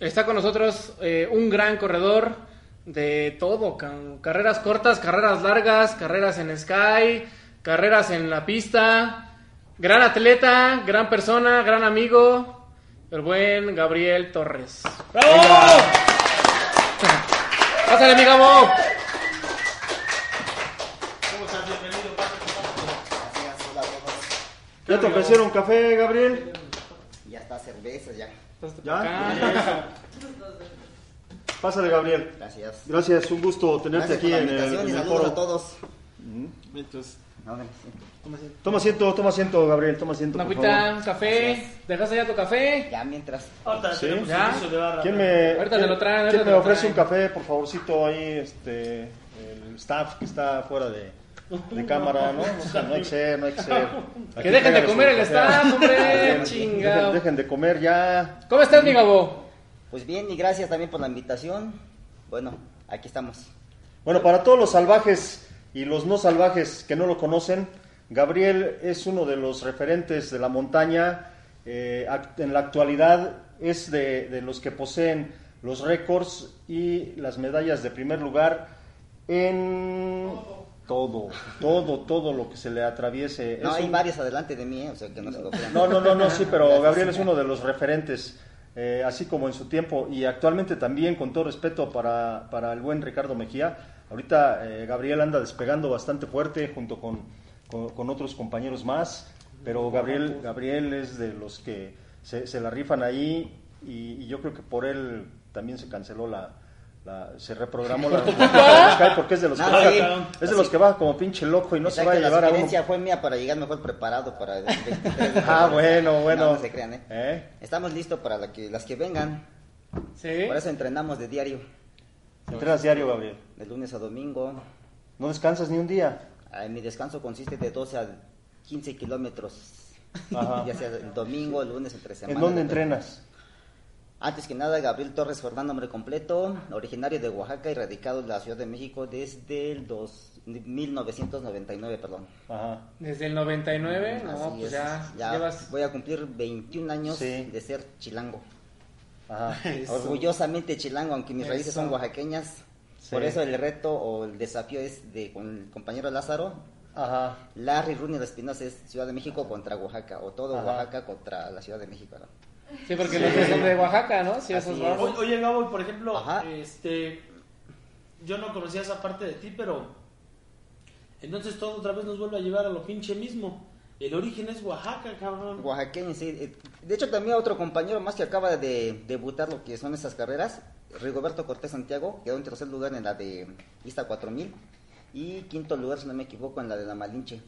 Está con nosotros eh, un gran corredor de todo: carreras cortas, carreras largas, carreras en Sky, carreras en la pista. Gran atleta, gran persona, gran amigo. El buen Gabriel Torres. ¡Bravo! Pásale, mi Gabo. ¿Cómo estás? Bienvenido. ¿Ya te ofrecieron café, Gabriel? Ya está, cerveza, ya. ¿Ya? Pásale, Gabriel. Gracias. Gracias, un gusto tenerte Gracias aquí por la en el, en el foro. a todos. Entonces, No, Toma asiento, toma asiento, Gabriel, toma asiento, Una por agüita, favor. un café. ¿Dejaste ya tu café? Ya mientras. Ahorita Sí, tenemos ya. servicio de barra. ¿Quién me, Ahorita quién- te lo traen, ahorita quién te me lo ofrece traen. un café, por favorcito, ahí, este, el staff que está fuera de, de cámara, ¿no? O sea, no hay que ser, no hay que ser. Aquí Que dejen de comer el café. staff, hombre, chingado. Dejen, dejen de comer ya. ¿Cómo estás, mi Gabo? Pues bien, y gracias también por la invitación. Bueno, aquí estamos. Bueno, para todos los salvajes y los no salvajes que no lo conocen, Gabriel es uno de los referentes de la montaña. eh, en la actualidad es de, de los que poseen los récords y las medallas de primer lugar en todo, todo, todo lo que se le atraviese. No, Es hay un- varios adelante de mí, eh, o sea que no se lo crean. no, no, no, no, sí, pero. Gabriel es uno de los referentes, eh, así como en su tiempo y actualmente también, con todo respeto para, para el buen Ricardo Mejía. Ahorita eh, Gabriel anda despegando bastante fuerte junto con, con, con otros compañeros más, pero Gabriel, Gabriel es de los que se, se la rifan ahí y, y yo creo que por él también se canceló la... la- se reprogramó la, la Sky porque es de los que No, baja, sí. es de los que baja como pinche loco y no se va a llevar la a uno sugerencia fue mía para llegar mejor preparado para el 23 de Ah, bueno, bueno. No, no se crean, ¿eh? ¿Eh? Estamos listos para la que- las que vengan. Sí. Por eso entrenamos de diario, Entrenas diario, Gabriel. de lunes a domingo. No descansas ni un día. Ah, Mi descanso consiste de 12 a 15 kilómetros. Ya sea el domingo, el lunes, entre semana. ¿En dónde entrenas? Antes que nada, Gabriel Torres Fernando, nombre completo, originario de Oaxaca y radicado en la Ciudad de México desde el dos, 1999, perdón. Ajá. Desde el 99, no, Así pues es. ya, Ya llevas... voy a cumplir 21 años Sí. de ser chilango. Ajá. Orgullosamente chilango, aunque mis raíces Eso. son oaxaqueñas. Sí. Por eso el reto o el desafío es de con el compañero Lázaro. Ajá. Larry Runi de Espinosa es Ciudad de México contra Oaxaca, o todo Ajá. Oaxaca contra la Ciudad de México. ¿no? Sí, porque los son de Oaxaca, ¿no? Sí, esos es. Oye, Gabo, y por ejemplo, Ajá. este, yo no conocía esa parte de ti, pero entonces todo otra vez nos vuelve a llevar a lo pinche mismo. El origen es Oaxaca, cabrón. Oaxaqueño, sí. Eh, De hecho, también otro compañero más que acaba de debutar lo que son esas carreras, Rigoberto Cortés Santiago, quedó en tercer lugar en la de Ista 4000 y quinto lugar, si no me equivoco, en la de la Malinche.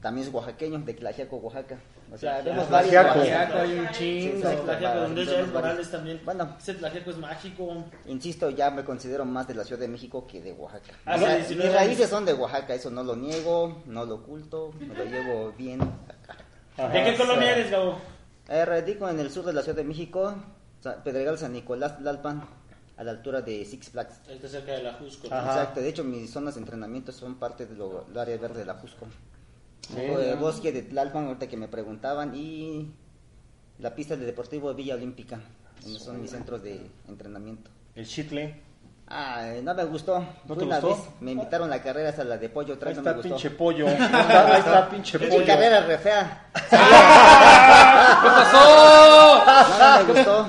También es oaxaqueño, de Tlaxiaco, Oaxaca. O sea, vemos varios Tlaxiaco. Hay un chingo. Sí. Tlaxiaco, donde es. Morales también. Bueno. Ese Tlaxiaco es mágico. Insisto, ya me considero más de la Ciudad de México que de Oaxaca. Ah, O sea, sí, 19 mis raíces son de Oaxaca, eso no lo niego, no lo oculto, me lo llevo bien acá. Ajá. ¿De qué colonia eres, Gabo? Eh, radico en el sur de la Ciudad de México, Pedregal San Nicolás Lalpan, a la altura de Six Flags. Está cerca de la Jusco. ¿no? Exacto, de hecho mis zonas de entrenamiento son parte del área verde de la Cusco. Sí, el bosque de Tlalpan, ahorita que me preguntaban, y la pista de Deportivo Villa Olímpica, donde son mis centros de entrenamiento. El chitle. Ah, no me gustó. ¿No te una gustó? vez, me invitaron a la carrera hasta la de pollo, Ahí otra vez no está me gustó. pinche pollo. Ahí está, ahí está pinche Pinche pollo. carrera re fea. ¿Qué pasó? No, no me gustó.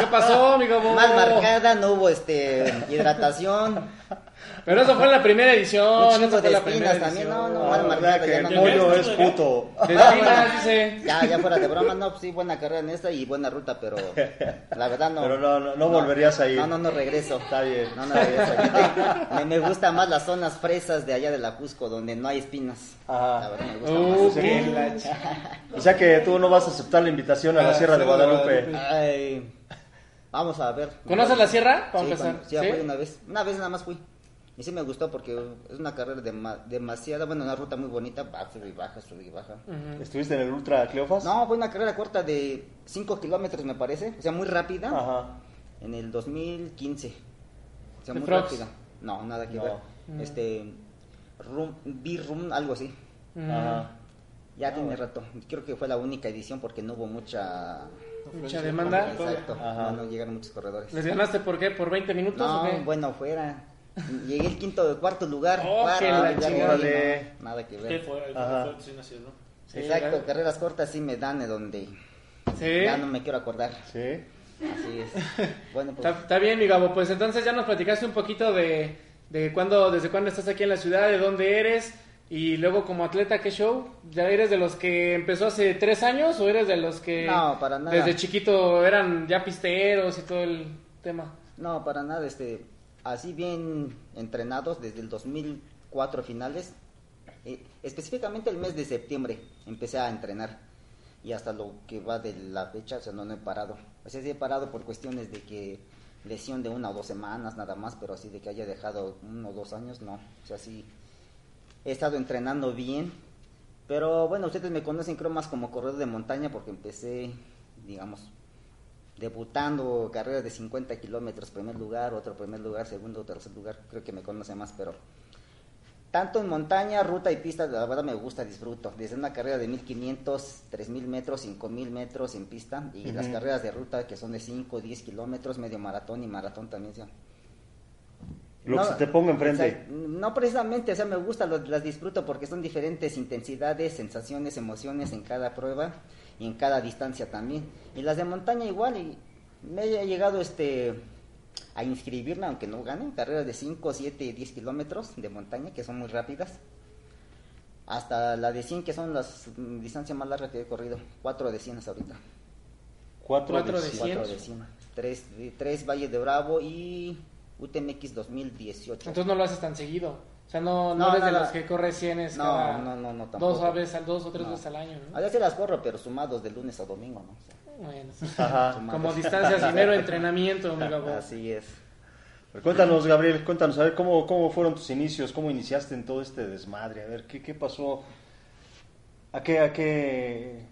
¿Qué pasó, mi Gabo? Mal marcada, no hubo este hidratación. Pero eso fue en la primera edición. Eso fue de la primera también, no, edición. no, Ah, mal ¿verdad que ya el no ¿De pollo es puto. Ah, dice. Ya, ya fuera de broma, no, sí, buena carrera en esta y buena ruta, pero la verdad no. Pero no, no, no volverías a ir. No, no, no regreso. Está bien. No, no regreso. Me, me gusta más las zonas fresas de allá de la Cusco, donde no hay espinas. Ajá. La verdad me gusta Uh, más. O sea que tú no vas a aceptar la invitación a la Ah, Sierra de Guadalupe. Ay, vamos a ver. ¿Conoces la sierra? Para Sí, empezar. cuando- sí, ya fui una vez. Una vez nada más fui. Y sí me gustó porque es una carrera dema- demasiada, bueno, una ruta muy bonita, va, sube y baja, sube y baja. ¿Estuviste en el Ultra Cleofas? No, fue una carrera corta de 5 kilómetros me parece, o sea, muy rápida, Ajá. en el 2015. O sea, ¿De muy Frogs? rápida. No, nada que No. ver. Mm. Este, rum, B-Room, algo así. Ujú. Ajá. Ya tiene rato. Creo que fue la única edición porque no hubo mucha... Mucha demanda. Exacto, Ajá. no, no llegaron muchos corredores. ¿Les ganaste por qué? ¿Por 20 minutos o No, qué? bueno, fuera. Llegué el quinto, cuarto lugar. Oh, cuarto que la lugar, chingada. no, nada que ¿Qué ver. fue? ¿Qué Ajá. fue? Sí, Exacto, ya- carreras cortas sí me dan de donde Sí. ya no me quiero acordar. Sí. Así es. Bueno, pues Está, está bien, mi Gabo. Pues entonces ya nos platicaste un poquito de, de cuándo, desde cuándo estás aquí en la ciudad, de dónde eres y luego como atleta, ¿qué show? ¿Ya eres de los que empezó hace tres años o eres de los que No, para nada. desde chiquito eran ya pisteros y todo el tema? no, para nada, este, así bien entrenados desde el 2004 finales, eh, específicamente el mes de septiembre empecé a entrenar y hasta lo que va de la fecha, o sea, no, no he parado. O sea, sí he parado por cuestiones de que lesión de una o dos semanas nada más, pero así de que haya dejado uno o dos años, no. O sea, sí he estado entrenando bien, pero bueno, ustedes me conocen creo más como corredor de montaña porque empecé, digamos, debutando carreras de 50 kilómetros, primer lugar, otro primer lugar, segundo, tercer lugar, creo que me conoce más, pero tanto en montaña, ruta y pista, la verdad me gusta, disfruto. Desde una carrera de 1500, 3000 metros, 5000 metros en pista y las carreras de ruta que son de 5, 10 kilómetros, medio maratón y maratón también. ¿sí? Lo que se te ponga enfrente. No precisamente, o sea, me gusta, lo- las disfruto porque son diferentes intensidades, sensaciones, emociones en cada prueba y en cada distancia también. Y las de montaña igual, y me he llegado este a inscribirme, aunque no gane, carreras de 5, 7, 10 kilómetros de montaña, que son muy rápidas. Hasta la de 100, que son las mm, distancias más largas que he corrido. 4 de 100 hasta ahorita. Cuatro, Cuatro de de cien. cien. 4 de 100. 3, tres Valle de Bravo y UTMX 2018. Entonces no lo haces tan seguido. O sea, no, no, No, eres de nada. los que corre cienes No, cada no, no, no, dos, tampoco. veces, al- dos o tres No. veces al año. ¿no? A veces las corro, pero sumados de lunes a domingo, ¿no? O sea, Bueno, como distancias y mero entrenamiento, mi. Así es. Pero cuéntanos, Gabriel, cuéntanos, a ver, ¿cómo, ¿cómo fueron tus inicios? ¿Cómo iniciaste en todo este desmadre? A ver, ¿qué, qué pasó? ¿A qué, a qué,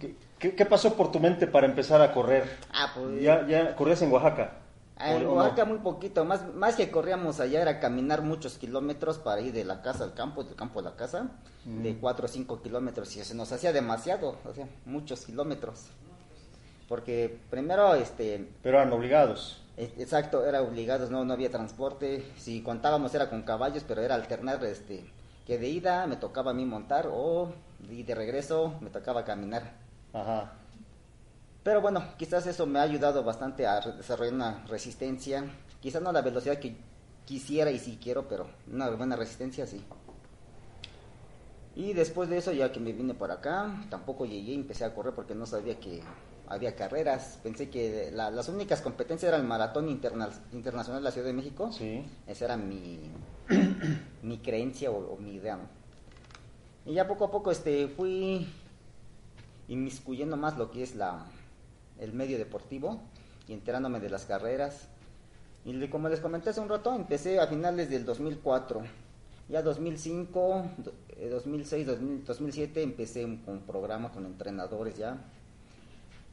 qué, ¿Qué, qué pasó por tu mente para empezar a correr? Ah, pues... ¿Ya, ya corrías en Oaxaca? Ah, En ¿O- o no? Oaxaca muy poquito, más, más que corríamos allá era caminar muchos kilómetros para ir de la casa al campo, del campo a la casa, de 4 o 5 kilómetros y se nos hacía demasiado, o sea, muchos kilómetros. Porque primero, este, Pero eran obligados. e- exacto, era obligados, no, no había transporte, si contábamos era con caballos, pero era alternar, este, que de ida me tocaba a mí montar o y de regreso me tocaba caminar. Ajá. Pero bueno, quizás eso me ha ayudado bastante a desarrollar una resistencia. Quizás no la velocidad que quisiera y sí quiero, pero una buena resistencia sí. Y después de eso, ya que me vine por acá, tampoco llegué y empecé a correr porque no sabía que había carreras. Pensé que la- las únicas competencias eran el maratón interna- internacional de la Ciudad de México. Sí. Esa era mi, mi creencia o, o mi idea. Y ya poco a poco este, fui inmiscuyendo más lo que es la, el medio deportivo y enterándome de las carreras. Y como les comenté hace un rato, empecé a finales del 2004. Ya 2005, do- eh, 2006, 2000, 2007 empecé con un programa con entrenadores ya.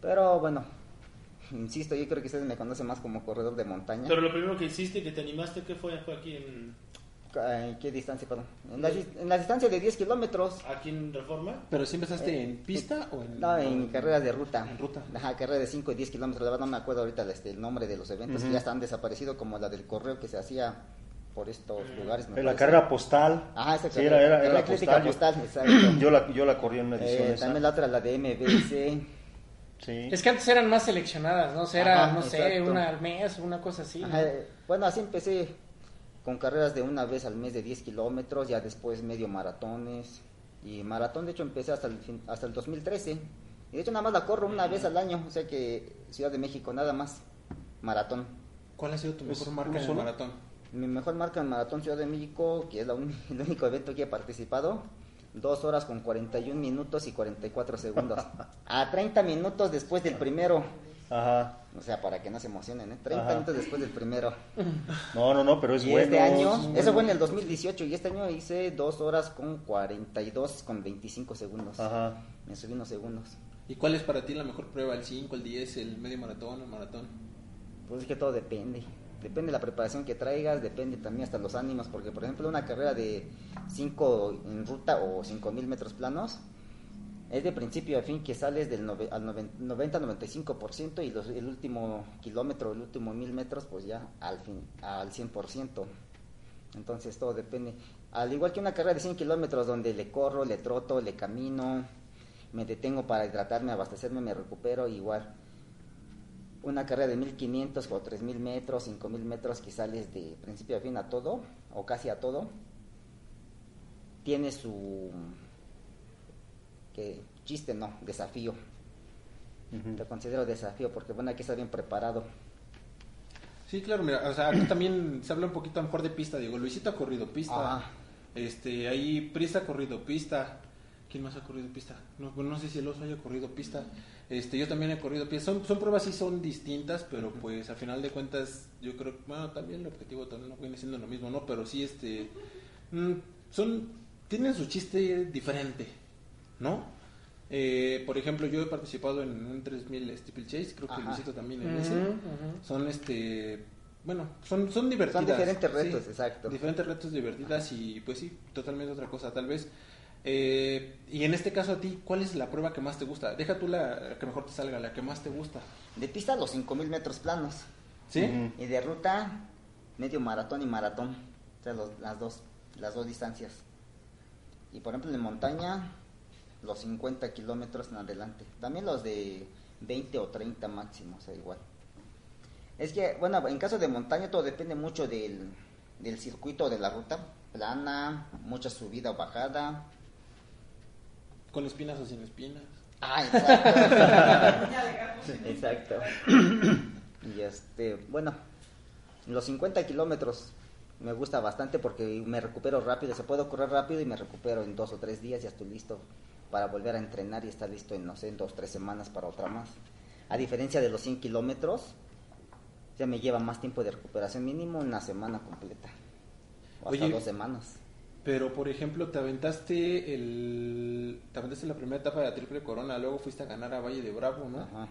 Pero bueno, insisto, yo creo que ustedes me conocen más como corredor de montaña. Pero lo primero que hiciste, que te animaste, ¿qué fue? Fue aquí en, ¿En qué distancia, perdón? En la, en la distancia de 10 kilómetros. aquí en Reforma. ¿Pero si empezaste en pista o en...? No, en carreras de ruta. En ruta. Ajá, carreras de 5 y 10 kilómetros. La verdad no me acuerdo ahorita este, el nombre de los eventos que ya están desaparecidos, como la del correo que se hacía por estos lugares. me En la carrera postal. Ajá, esa Sí, carrera, era, era, carrera era atlética postal. Yo- postal, exacto. Yo la, yo la corrí en una edición Eh, esa. también la otra, la de MBS. Sí. Es que antes eran más seleccionadas, ¿no? O sea, era, Ajá, no sé, exacto. una al mes, una cosa así. ¿no? Ajá, eh, bueno, así empecé con carreras de una vez al mes de 10 kilómetros, ya después medio maratones. Y maratón, de hecho, empecé hasta el, fin- hasta el 2013. Y de hecho, nada más la corro una vez al año, o sea que Ciudad de México, nada más. Maratón. ¿Cuál ha sido tu mejor ¿Es marca en el maratón? Mi mejor marca en Maratón Ciudad de México, que es la uni- el único evento que he participado, dos horas con 41 minutos y 44 segundos. A 30 minutos después del primero. Ajá. O sea, para que no se emocionen, ¿eh? 30 Ajá. minutos después del primero. No, no, no, pero es y bueno. este año, es eso fue bueno. en el 2018, y este año hice dos horas con 42 con 25 segundos. Ajá. Me subí unos segundos. ¿Y cuál es para ti la mejor prueba? ¿El 5, el 10, el medio maratón, el maratón? Pues es que todo depende. Depende de la preparación que traigas, depende también hasta los ánimos, porque por ejemplo una carrera de 5 en ruta o 5000 metros planos, es de principio a fin que sales del al noven- 90-95% y el último kilómetro, el último 1000 metros, pues ya al, fin, al 100%. Entonces todo depende. Al igual que una carrera de 100 kilómetros donde le corro, le troto, le camino, me detengo para hidratarme, abastecerme, me recupero, igual una carrera de 1500 o 3000 metros, 5000 metros que sales de principio a fin a todo, o casi a todo, tiene su que chiste, no, desafío. Ujú. Lo considero desafío porque bueno, hay que estar bien preparado. Sí, claro, mira, o sea, aquí también se habla un poquito mejor de pista, digo, Luisito ha corrido pista, Ajá. este, ahí Prisa ha corrido pista, ¿quién más ha corrido pista? No, bueno, no sé si el oso haya corrido pista, este, yo también he corrido pista, son, son pruebas sí son distintas, pero pues a final de cuentas yo creo, bueno, también el objetivo también no viene siendo lo mismo, ¿no? Pero sí, este, mm, son, tienen su chiste diferente, ¿no? Eh, por ejemplo, yo he participado en un 3000 steeplechase, creo que. Luisito también en ese. son este bueno son son divertidas. Son diferentes sí, retos, exacto. diferentes retos divertidas y pues sí totalmente otra cosa tal vez. Eh, y en este caso a ti cuál es la prueba que más te gusta deja tú la que mejor te salga la que más te gusta. De pista los 5000 metros planos. Sí y de ruta medio maratón y maratón, o sea, los- las dos las dos distancias. Y por ejemplo en montaña los 50 kilómetros en adelante. También los de 20 o 30 máximo, o sea, igual. Es que, bueno, en caso de montaña todo depende mucho del, del circuito de la ruta. Plana, mucha subida o bajada. con espinas o sin espinas Ah, exacto. exacto. Y este, bueno, los 50 kilómetros me gusta bastante porque me recupero rápido. Se puedo correr rápido y me recupero en dos o tres días. Ya estoy listo para volver a entrenar y estar listo en, no sé, en dos tres semanas para otra más. A diferencia de los 100 kilómetros, ya me lleva más tiempo de recuperación, mínimo una semana completa. O hasta Oye, dos semanas. Pero, por ejemplo, te aventaste el te aventaste la primera etapa de la Triple Corona, luego fuiste a ganar a Valle de Bravo, ¿no? Ajá.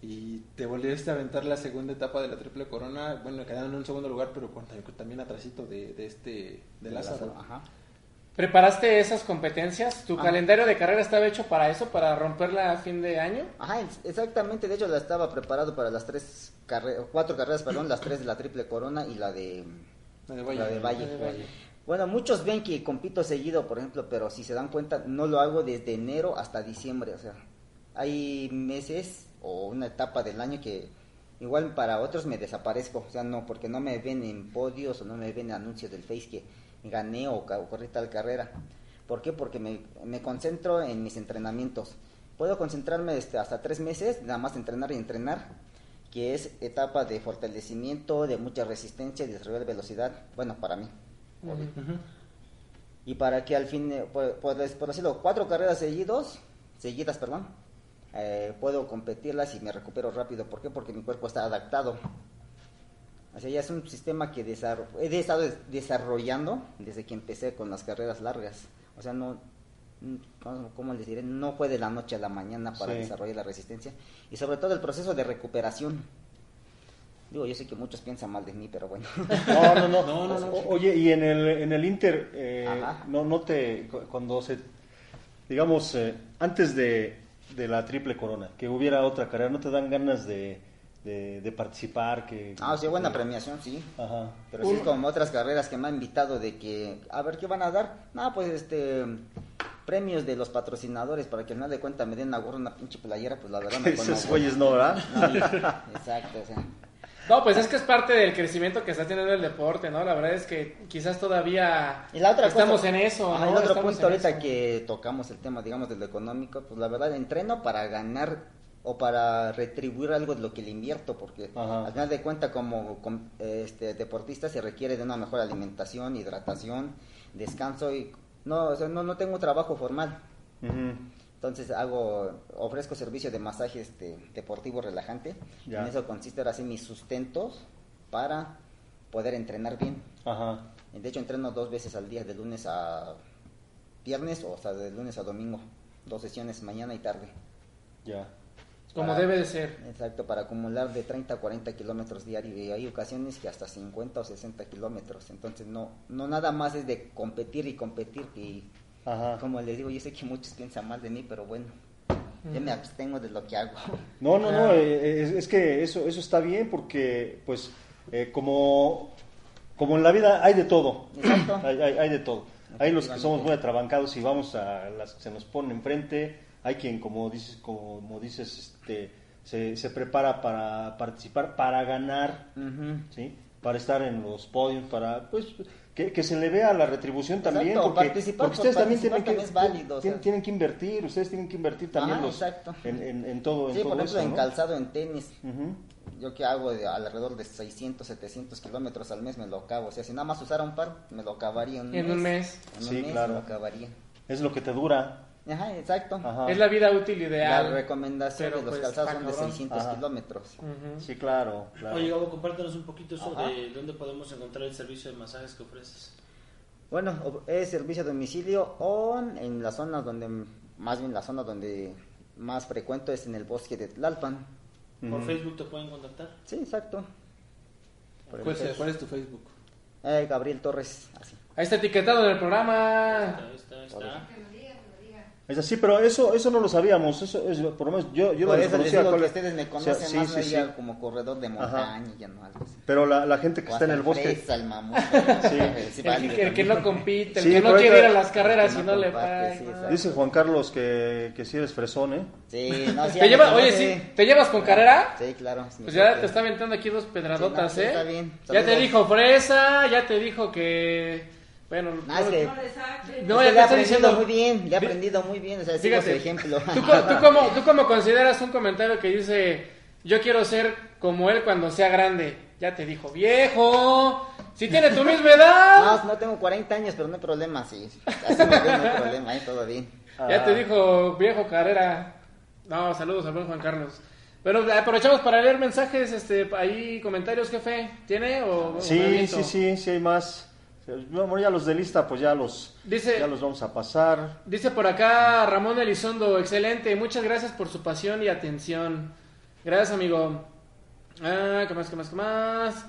Y te volviste a aventar la segunda etapa de la Triple Corona, bueno, quedaron en un segundo lugar, pero también atrasito de, de este, de Lázaro. Ajá. ¿Preparaste esas competencias? ¿Tu Ah. calendario de carrera estaba hecho para eso, para romperla a fin de año? Ajá, ex- exactamente. De hecho, la estaba preparado para las tres carreras, cuatro carreras, perdón, las tres de la triple corona y la de La de Valle. La de Valle. La de Valle. Bueno, muchos ven que compito seguido, por ejemplo, pero si se dan cuenta, no lo hago desde enero hasta diciembre. O sea, hay meses o una etapa del año que igual para otros me desaparezco. O sea, no, porque no me ven en podios o no me ven en anuncios del Face que gané o, o corrí tal carrera. ¿Por qué? Porque me, me concentro en mis entrenamientos. Puedo concentrarme este, hasta tres meses, nada más entrenar y entrenar, que es etapa de fortalecimiento, de mucha resistencia y desarrollo de velocidad. Bueno, para mí. Y para que al fin, eh, por, por, por decirlo, cuatro carreras seguidos, seguidas, perdón, eh, puedo competirlas y me recupero rápido. ¿Por qué? Porque mi cuerpo está adaptado. O sea, ya es un sistema que desarro- he estado des- desarrollando desde que empecé con las carreras largas. O sea, no, mm, ¿cómo, cómo les diré? No fue de la noche a la mañana para Sí. desarrollar la resistencia. Y sobre todo el proceso de recuperación. Digo, yo sé que muchos piensan mal de mí, pero bueno. No, no, no. No, no, no. Oye, y en el, en el Inter, eh, no, no te, cu- cuando se, digamos, eh, antes de, de la triple corona, que hubiera otra carrera, ¿no te dan ganas de, de, de participar? Que, Ah, sí, buena premiación, sí. Ajá. Pero sí es como otras carreras que me han invitado de que, a ver, ¿qué van a dar? No, pues este, premios de los patrocinadores para que al final de cuentas me den una gorra, una pinche playera, pues la verdad me Esos güeyes no, ¿verdad? No, exacto, o sea. No, pues es que es parte del crecimiento que está teniendo el deporte, ¿no? La verdad es que quizás todavía Y la otra estamos cosa- en eso, Ajá, ¿no? el otro Estamos punto ahorita eso. que tocamos el tema, digamos, de lo económico, pues la verdad entreno para ganar o para retribuir algo de lo que le invierto, porque Ajá. al final de cuentas como com- este, deportista se requiere de una mejor alimentación, hidratación, descanso y no, o sea, no, no tengo trabajo formal. Ujú. Entonces hago, ofrezco servicio de masaje este, deportivo relajante. Ya. En eso consiste ahora sí mis sustentos para poder entrenar bien. Ajá. De hecho entreno dos veces al día, de lunes a viernes o sea, de lunes a domingo. Dos sesiones mañana y tarde. Ya. Como Para- debe de ser. Exacto, para acumular de 30 a 40 kilómetros diarios. Y hay ocasiones que hasta 50 o 60 kilómetros. Entonces no, no nada más es de competir y competir. Y Ajá. como les digo, yo sé que muchos piensan mal de mí, pero bueno, yo me abstengo de lo que hago. No, no, no, Claro. eh, es, es que eso, eso está bien porque, pues, eh, como, como en la vida hay de todo, Exacto. hay, hay- hay de todo. Hay los que somos muy atrabancados y vamos a las que se nos ponen enfrente, hay quien, como dices, como dices este, se, se prepara para participar, para ganar, Ujú. ¿sí? para estar en los podios, para, pues, que, que se le vea la retribución también, Exacto, porque, participar porque por ustedes también tienen que, también válido, o tienen, sea. tienen que invertir, ustedes tienen que invertir también Ajá, los, en, en, en todo, en Sí, todo por ejemplo, eso, en ¿no? calzado, en tenis, Ujú. yo que hago de alrededor de 600, 700 kilómetros al mes me lo acabo. O sea, si nada más usara un par, me lo acabaría en un En mes. un mes. En un Sí, mes claro. me lo acabaría. Es lo que te dura. Ajá, exacto. Ajá. Es la vida útil La ideal. recomendación Pero, de los pues, calzados está son de cabrón. 600 Ajá. kilómetros. Sí, claro. claro. Oye, Gabo, compártanos un poquito eso Ajá. de dónde podemos encontrar el servicio de masajes que ofreces. Bueno, es servicio a domicilio o en la zona donde, más bien la zona donde más frecuento es en el bosque de Tlalpan. Por. Facebook te pueden contactar. Sí, exacto. ¿Cuál, es- Facebook. cuál es tu Facebook? Eh, Gabriel Torres, así. Ahí está etiquetado en el programa. Ahí está, ahí está. Es así, pero eso eso no lo sabíamos. Eso es, por lo menos yo, yo Por lo eso les digo ¿cuál que es? ustedes me O sea, conocen sí, más sí, sí. como corredor de Ajá. montaña, ya no algo así. Pero la, la gente que O está en el bosque. fresa, el. Sí. El, que- el que no compite, el que no quiere ir a las carreras y no le paga. Dice Juan Carlos que, que sí eres fresón, ¿eh? Sí, no, sí, ¿Te lleva- oye, sí, ¿te llevas con carrera? Sí, claro. Pues ya te está aventando aquí dos pedradotas, ¿eh? está bien. Ya te dijo fresa, ya te dijo que... Bueno, es no- que- No ya le he estoy aprendido diciendo- muy bien, le he Di- aprendido muy bien, o sea, sigo su Fíjate, ejemplo. ¿tú, tú cómo, ¿tú cómo consideras un comentario que dice, yo quiero ser como él cuando sea grande? Ya te dijo, viejo, si tiene tu misma edad. No, no tengo 40 años, pero no hay problema, sí. Así me veo, no hay problema, ahí todo bien. Ya te dijo, viejo carrera. No, saludos al buen Juan Carlos. Pero aprovechamos para leer mensajes, este, ahí comentarios, jefe. ¿Tiene o Sí, sí, sí, sí hay más. Bueno, ya los de lista, pues ya los, Dice- ya los vamos a pasar. Dice por acá Ramón Elizondo, excelente, muchas gracias por su pasión y atención. Gracias, amigo. Ah, ¿qué más, qué más, qué más?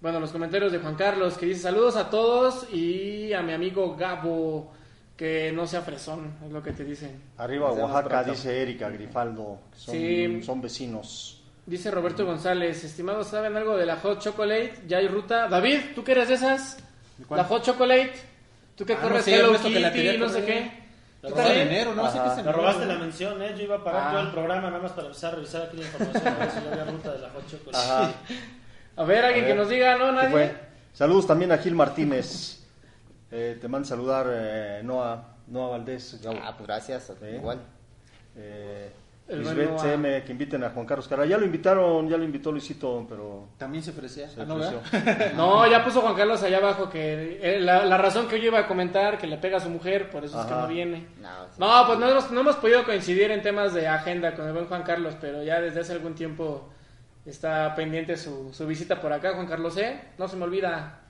Bueno, los comentarios de Juan Carlos que dice saludos a todos y a mi amigo Gabo, que no sea fresón, es lo que te dicen. Arriba Oaxaca, dice Erika Grifaldo, que son, Sí. son vecinos. Dice Roberto González, estimados, ¿saben algo de la Hot Chocolate? ¿Ya hay ruta? David, ¿tú qué eres de esas? Cuál? La Hot Chocolate. ¿Tú que Ah, no corres sé, Hello Ernesto, que la Kitty quería y no sé qué? La ¿Tú robaste en enero, ¿no? Que Ajá. es en Me robaste la mención, ¿eh? Yo iba a parar Ah. todo el programa nada más para empezar a revisar aquí la información a ver si había ruta de la Hot Chocolate. Ajá. A ver, alguien A que ver. nos diga, ¿no? ¿Qué ¿Nadie? fue? Saludos también a Gil Martínez. Eh, te mando saludar eh, Noah, Noah Valdés. Gabo. Ah, pues gracias, Sí. igual. Eh, Lisbeth. CM, que inviten a Juan Carlos Cara. Ya lo invitaron, ya lo invitó Luisito, pero También se ofrecía. se Ah, no, ofreció. ¿verdad? No, ya puso Juan Carlos allá abajo que eh, la, la razón que yo iba a comentar, que le pega a su mujer, por eso es que no viene. No, sí. No, pues no hemos, no hemos podido coincidir en temas de agenda con el buen Juan Carlos, pero ya desde hace algún tiempo está pendiente su, su visita por acá, Juan Carlos, ¿eh? No se me olvida.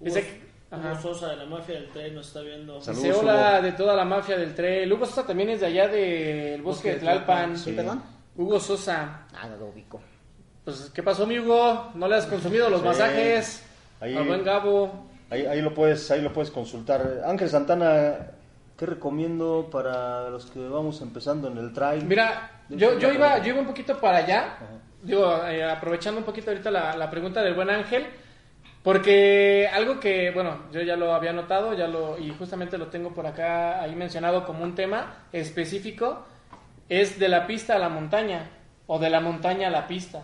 Dice Hugo Ajá. Sosa de la mafia del tren nos está viendo. Saludos, Dice hola Hugo. de toda la mafia del tren. Hugo Sosa también es de allá del bosque de Tlalpan. ¿Sí, perdón? Hugo Sosa. Ah, no lo ubico. Pues, ¿qué pasó, mi Hugo? ¿No le has consumido los Sí. masajes? Ahí- Al buen Gabo. Ahí, ahí lo puedes, ahí lo puedes consultar. Ángel Santana, ¿qué recomiendo para los que vamos empezando en el trail? Mira, yo, yo, iba, yo iba un poquito para allá, digo, eh, aprovechando un poquito ahorita la, la pregunta del buen Ángel, porque algo que, bueno, yo ya lo había notado, ya lo, y justamente lo tengo por acá ahí mencionado como un tema específico, es de la pista a la montaña, o de la montaña a la pista.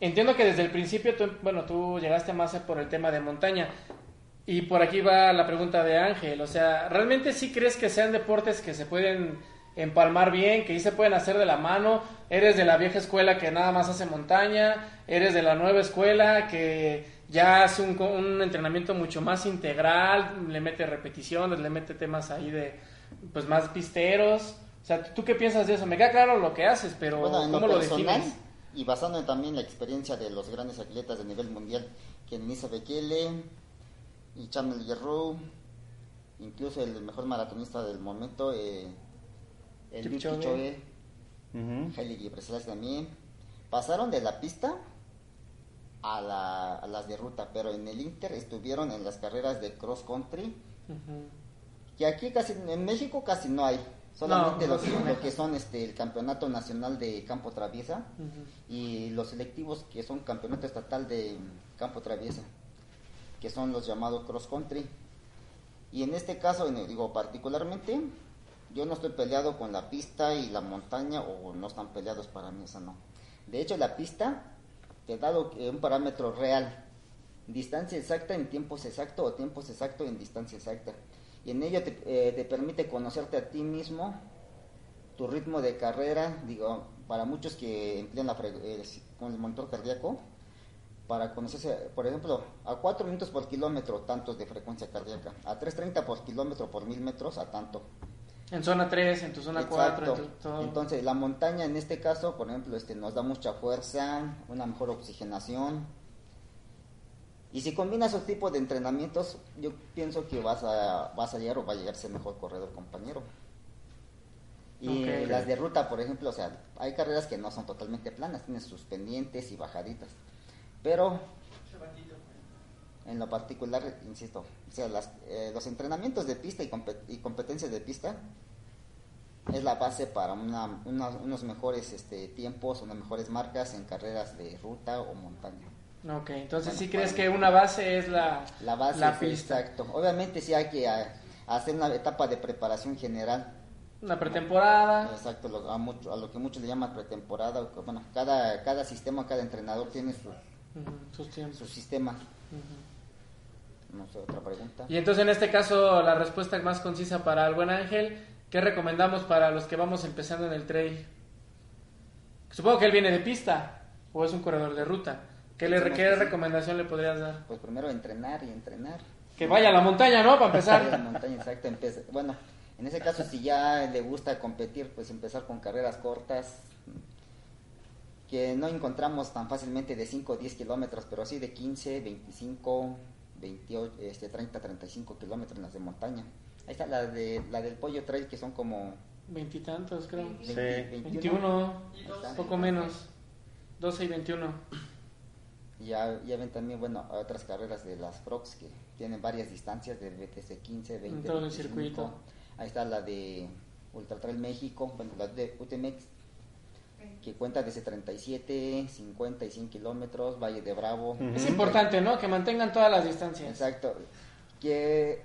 Entiendo que desde el principio, tú, bueno, tú llegaste más por el tema de montaña, y por aquí va la pregunta de Ángel, o sea, ¿realmente sí crees que sean deportes que se pueden empalmar bien, que sí se pueden hacer de la mano? ¿Eres de la vieja escuela que nada más hace montaña? ¿Eres de la nueva escuela que ya hace un, co- un entrenamiento mucho más integral, le mete repeticiones, le mete temas ahí de, pues más pisteros? O sea, ¿tú qué piensas de eso? Me queda claro lo que haces, pero Bueno, lo ¿cómo lo personal, defines? y basando en también la experiencia de los grandes atletas de nivel mundial, que Nisa Bekele y Chanel Guerrero, incluso el mejor maratonista del momento, eh, el Kipchoge. Kipchoge. Haile Gebrselassie también, pasaron de la pista a, la- a las de ruta, pero en el Inter estuvieron en las carreras de cross country, Ujú. que aquí casi, en México casi no hay, solamente No, no los- maneja. lo que son este, el Campeonato Nacional de Campo Traviesa Ujú. y los selectivos que son Campeonato Estatal de Campo Traviesa, que son los llamados cross country. Y en este caso, en el- digo particularmente, yo no estoy peleado con la pista y la montaña o no están peleados para mí, esa no. De hecho, la pista te da lo que- un parámetro real, distancia exacta en tiempos exactos o tiempos exactos en distancia exacta. Y en ello te, eh, te permite conocerte a ti mismo, tu ritmo de carrera, digo, para muchos que emplean la eh, con el monitor cardíaco, para conocerse, por ejemplo, a 4 minutos por kilómetro, tantos de frecuencia cardíaca, a 3.30 por kilómetro por mil metros, a tanto. En zona 3, en tu zona 4, Exacto. en tu- todo. Entonces, la montaña en este caso, por ejemplo, este, nos da mucha fuerza, una mejor oxigenación. Y si combinas esos tipos de entrenamientos, yo pienso que vas a, vas a llegar o va a llegar a ser mejor corredor compañero. Y Ok. las de ruta, por ejemplo, o sea, hay carreras que no son totalmente planas, tienen sus pendientes y bajaditas. Pero en lo particular, insisto, o sea, las, eh, los entrenamientos de pista y, compet- y competencias de pista es la base para una- una- unos mejores este, tiempos, unas mejores marcas en carreras de ruta o montaña. Ok, entonces Bueno, sí crees que una base es la, La base la pista, exacto. Obviamente sí hay que ah, hacer una etapa de preparación general. una pretemporada. Exacto, lo- a, mucho- a lo que muchos le llaman pretemporada. Bueno, cada, cada sistema, cada entrenador tiene su, sus tiempos. su sistema. Ujú. No sé, otra pregunta. Y entonces en este caso la respuesta más concisa para el buen Ángel, ¿qué recomendamos para los que vamos empezando en el trail? Supongo que él viene de pista o es un corredor de ruta. ¿Qué, le, qué que sí. recomendación le podrías dar? Pues primero entrenar y entrenar. Que vaya a la montaña, ¿no? Para La empezar. montaña, exacto. Bueno, en ese caso, si ya le gusta competir, pues empezar con carreras cortas, que no encontramos tan fácilmente de 5 o 10 kilómetros, pero sí de 15, 25, 28, este, 30, 35 kilómetros en las de montaña. Ahí está la, de, la del pollo trail que son como Veintitantos, creo. 20, Sí. 21. 21, Ahí está. poco menos. 12 y 21. Y Ya, ya ven también, bueno, otras carreras de las Frogs que tienen varias distancias de BTC 15, 20, En todo el 25. circuito. Ahí está la de Ultra Trail México, bueno, la de UTMX, que cuenta desde 37, 50 y 100 kilómetros, Valle de Bravo. Es importante, ¿no? Que mantengan todas las distancias. Exacto. Que,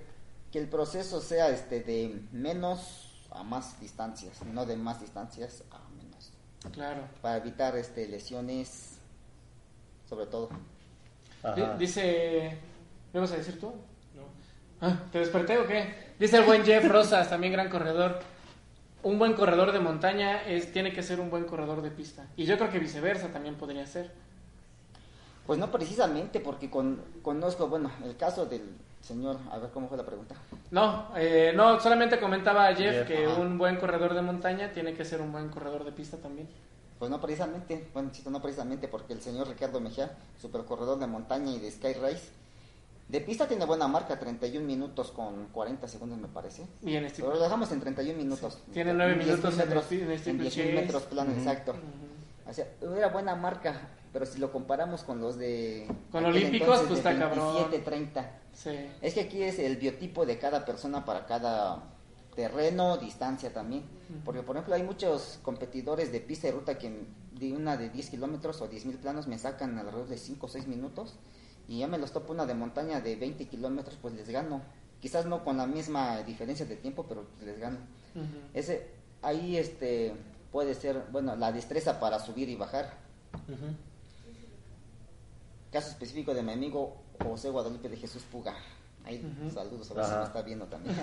que el proceso sea este de menos a más distancias, no de más distancias a menos. Claro. Para evitar este lesiones, sobre todo. Ajá. Dice. ¿Me vas a decir tú? No. Ah, ¿Te desperté o qué? Dice el buen Jeff Rosas, también gran corredor. Un buen corredor de montaña es, tiene que ser un buen corredor de pista. Y yo creo que viceversa también podría ser. Pues no precisamente, porque con, conozco, bueno, el caso del señor, a ver cómo fue la pregunta. No, eh, no, solamente comentaba Jeff, Jeff, que ajá. un buen corredor de montaña tiene que ser un buen corredor de pista también. Pues no precisamente, bueno, cito no precisamente, porque el señor Ricardo Mejía, supercorredor de montaña y de Sky Race, de pista tiene buena marca, 31 minutos con 40 segundos me parece. Bien, este. Pero lo dejamos en 31 minutos. Tiene nueve En 10.000 minutos en metros, en este en 10.000 chase. metros plano, Ujú. exacto. Ujú. O sea, era buena marca, pero si lo comparamos con los de... Con olímpicos, entonces pues está cabrón. 27, 30. Sí. Es que aquí es el biotipo de cada persona para cada terreno, distancia también. Porque, por ejemplo, hay muchos competidores de pista y ruta que de una de 10 kilómetros o 10 mil planos me sacan alrededor de 5 o 6 minutos. Y ya me los topo una de montaña de 20 kilómetros, pues les gano. Quizás no con la misma diferencia de tiempo, pero les gano. Ese, ahí este, puede ser, bueno, la destreza para subir y bajar. Caso específico de mi amigo José Guadalupe de Jesús Puga. Ahí, saludos, a ver si me está viendo también.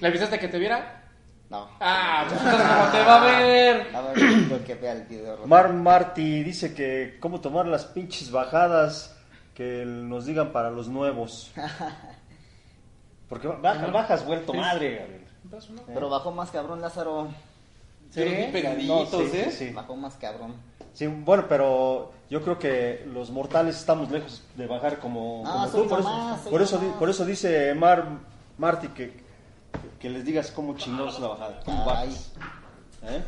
¿Le avisaste que te viera? no. Ah, pues ¿cómo te va a ver? A ver, que vea el video. Mar Marty dice que cómo tomar las pinches bajadas que nos digan para los nuevos. Porque baja- bajas vuelto madre, Gabriel. Pero bajó más cabrón, Lázaro. Sí. Pegaditos, No, sí, ¿eh? sí. Bajó más cabrón. Sí, bueno, pero yo creo que los mortales estamos lejos de bajar como, Ah, como tú. Por eso, por, eso, por eso dice Mar Marty que, que les digas cómo chingados la bajada. ¿Cómo Ay. bajas? ¿Eh?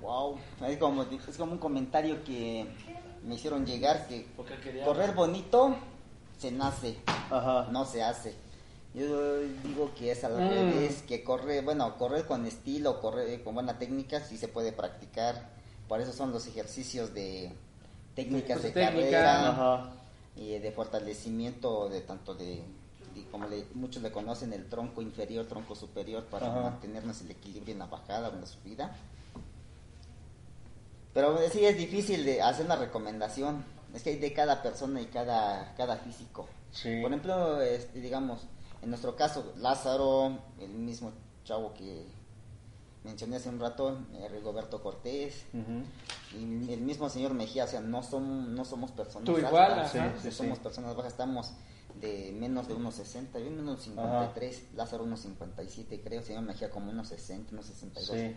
Wow. Es como, es como un comentario que me hicieron llegar que correr bonito se nace, Ajá. no se hace. Yo digo que es al Mm. revés, que correr, bueno, correr con estilo, correr con buena técnica sí se puede practicar. Por eso son los ejercicios de técnicas Pues, de técnica. carrera Ajá. y de fortalecimiento de tanto de, de como le- muchos le conocen el tronco inferior, tronco superior para Ajá. mantenernos el equilibrio en la bajada o en la subida. Pero sí es difícil de hacer una recomendación. Es que hay de cada persona y cada, cada físico. Sí. Por ejemplo, este, digamos, en nuestro caso, Lázaro, el mismo chavo que mencioné hace un rato, eh, Rigoberto Cortés, Ujú. y el mismo señor Mejía, o sea, no, son, no somos personas Tú igual, altas, somos sí. personas bajas, estamos de menos de unos 60, yo menos 53, Lázaro unos 57 creo, señor Mejía como unos 60, unos 62. Sí.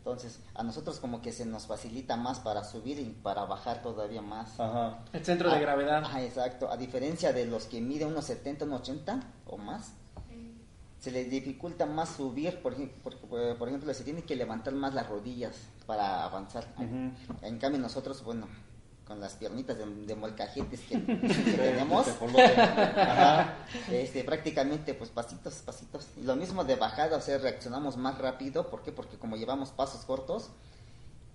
Entonces, a nosotros como que se nos facilita más para subir y para bajar todavía más. Ajá. El centro de Ah, gravedad. Ajá, exacto. A diferencia de los que miden unos 70, unos 80 o más, se les dificulta más subir. Por, por ejemplo, se tienen que levantar más las rodillas para avanzar. Ujú. En cambio, nosotros, bueno, con las piernitas de, de molcajetes que, que tenemos. Ajá. este, prácticamente, pues pasitos, pasitos. Y lo mismo de bajada, o sea, reaccionamos más rápido. ¿Por qué? Porque como llevamos pasos cortos,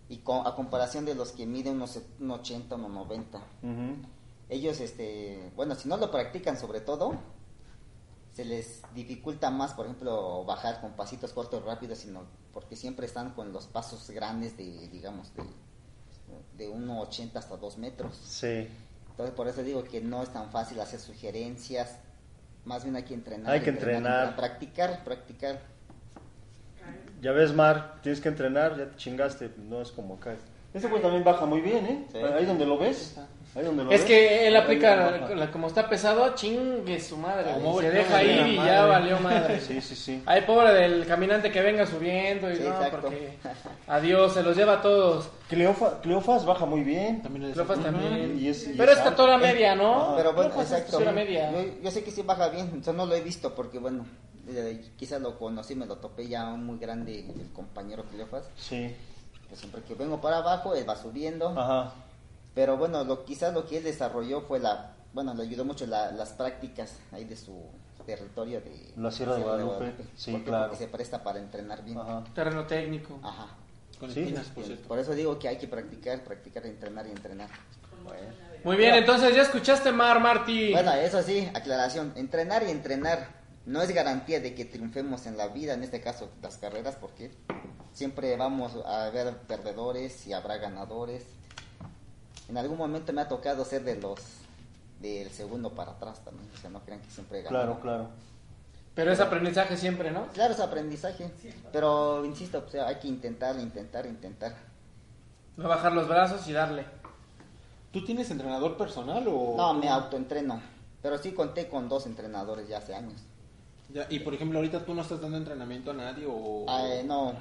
y a comparación de los que miden unos, set- unos 80, unos 90 Ujú. ellos, este, bueno, si no lo practican sobre todo, se les dificulta más, por ejemplo, bajar con pasitos cortos rápidos, sino porque siempre están con los pasos grandes de, digamos, de, de 1,80 hasta 2 metros. Sí. Entonces, por eso digo que no es tan fácil hacer sugerencias, más bien hay que entrenar. Hay que entrenar. Practicar, practicar. Ya ves, Mar, tienes que entrenar, ya te chingaste, no es como acá. Ese güey también baja muy bien, ¿eh? Sí. Ahí donde lo ves. Es que él aplica, la baja. la- como está pesado, chingue su madre. Como. Se deja de ir y madre. ya valió madre. Sí, sí, sí. Ay, pobre del caminante que venga subiendo y Sí, no, exacto. porque adiós, se los lleva a todos. Cleofa- Cleofas baja muy bien. También Cleofas también. Y es- y Pero es catora media, ¿no? Pero bueno, Cleofas exacto. media. Yo, yo sé que sí baja bien, yo no lo he visto porque, bueno, eh, quizás lo conocí, me lo topé ya muy grande el compañero Cleofas. Sí. Que siempre que vengo para abajo, él va subiendo. Ajá. Pero bueno, lo, quizás lo que él desarrolló fue la, bueno, le ayudó mucho la- las prácticas ahí de su territorio de La Sierra de Guadalupe, sí, porque, claro. porque se presta para entrenar bien. Ajá. Terreno técnico. Ajá. Con Sí. espinas, por cierto. Por eso digo que hay que practicar, practicar, entrenar y entrenar. Muy bien, entonces ya escuchaste Mar, Marty. Bueno, eso sí, aclaración, entrenar y entrenar no es garantía de que triunfemos en la vida, en este caso las carreras, porque siempre vamos a ver perdedores y habrá ganadores. En algún momento me ha tocado ser de los del segundo para atrás también, o sea, no crean que siempre gano. Claro, claro. Pero es aprendizaje siempre, ¿no? Claro, es aprendizaje, pero insisto, o sea, hay que intentar, intentar, intentar. No bajar los brazos y darle. ¿Tú tienes entrenador personal o...? No, me autoentreno, pero sí conté con dos entrenadores ya hace años. Ya, y por ejemplo, ahorita tú no estás dando entrenamiento a nadie o... Ay, no,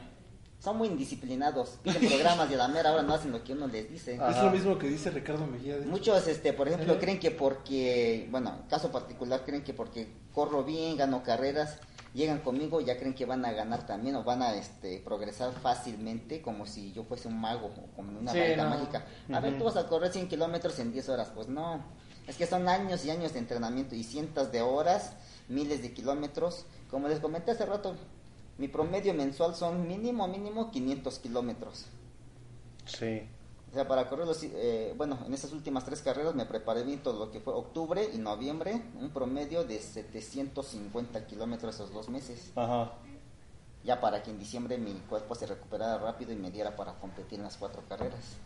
son muy indisciplinados, piden programas y a la mera hora no hacen lo que uno les dice. Es lo mismo que dice Ricardo Mejía. de. Muchos, este, por ejemplo, creen que porque, bueno, caso particular, creen que porque corro bien, gano carreras, llegan conmigo, ya creen que van a ganar también o van a este, progresar fácilmente, como si yo fuese un mago o como una Sí, varita no. mágica. A ver, tú vas a correr 100 kilómetros en 10 horas. Pues no, es que son años y años de entrenamiento y cientos de horas, miles de kilómetros. Como les comenté hace rato, mi promedio mensual son mínimo, mínimo 500 kilómetros. Sí. O sea, para correr los, eh, bueno, en esas últimas tres carreras me preparé bien todo lo que fue octubre y noviembre, un promedio de 750 kilómetros esos dos meses. Ajá. Ya para que en diciembre mi cuerpo se recuperara rápido y me diera para competir en las cuatro carreras.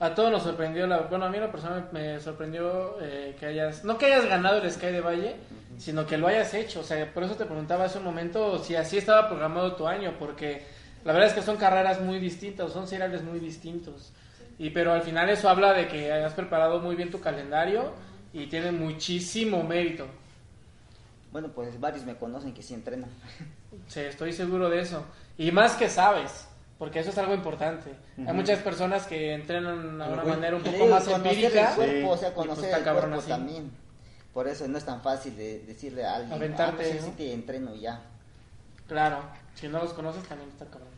A todos nos sorprendió, la, bueno, a mí en lo personal me sorprendió eh, que hayas, no que hayas ganado el Sky de Valle, sino que lo hayas hecho. O sea, por eso te preguntaba hace un momento si así estaba programado tu año, porque la verdad es que son carreras muy distintas, son seriales muy distintos. Y pero al final eso habla de que hayas preparado muy bien tu calendario y tiene muchísimo mérito. Bueno, pues varios me conocen que sí entreno. Sí, estoy seguro de eso. Y más que sabes, porque eso es algo importante. Hay muchas personas que entrenan de una manera un poco más conocer empírica. el cuerpo, Sí. o sea, Y pues conocer está el cabrón cuerpo así. también. Por eso no es tan fácil de decirle a alguien, Aventarte, ah, pues ¿no? sí te entreno ya. Claro, si no los conoces también está cabrón.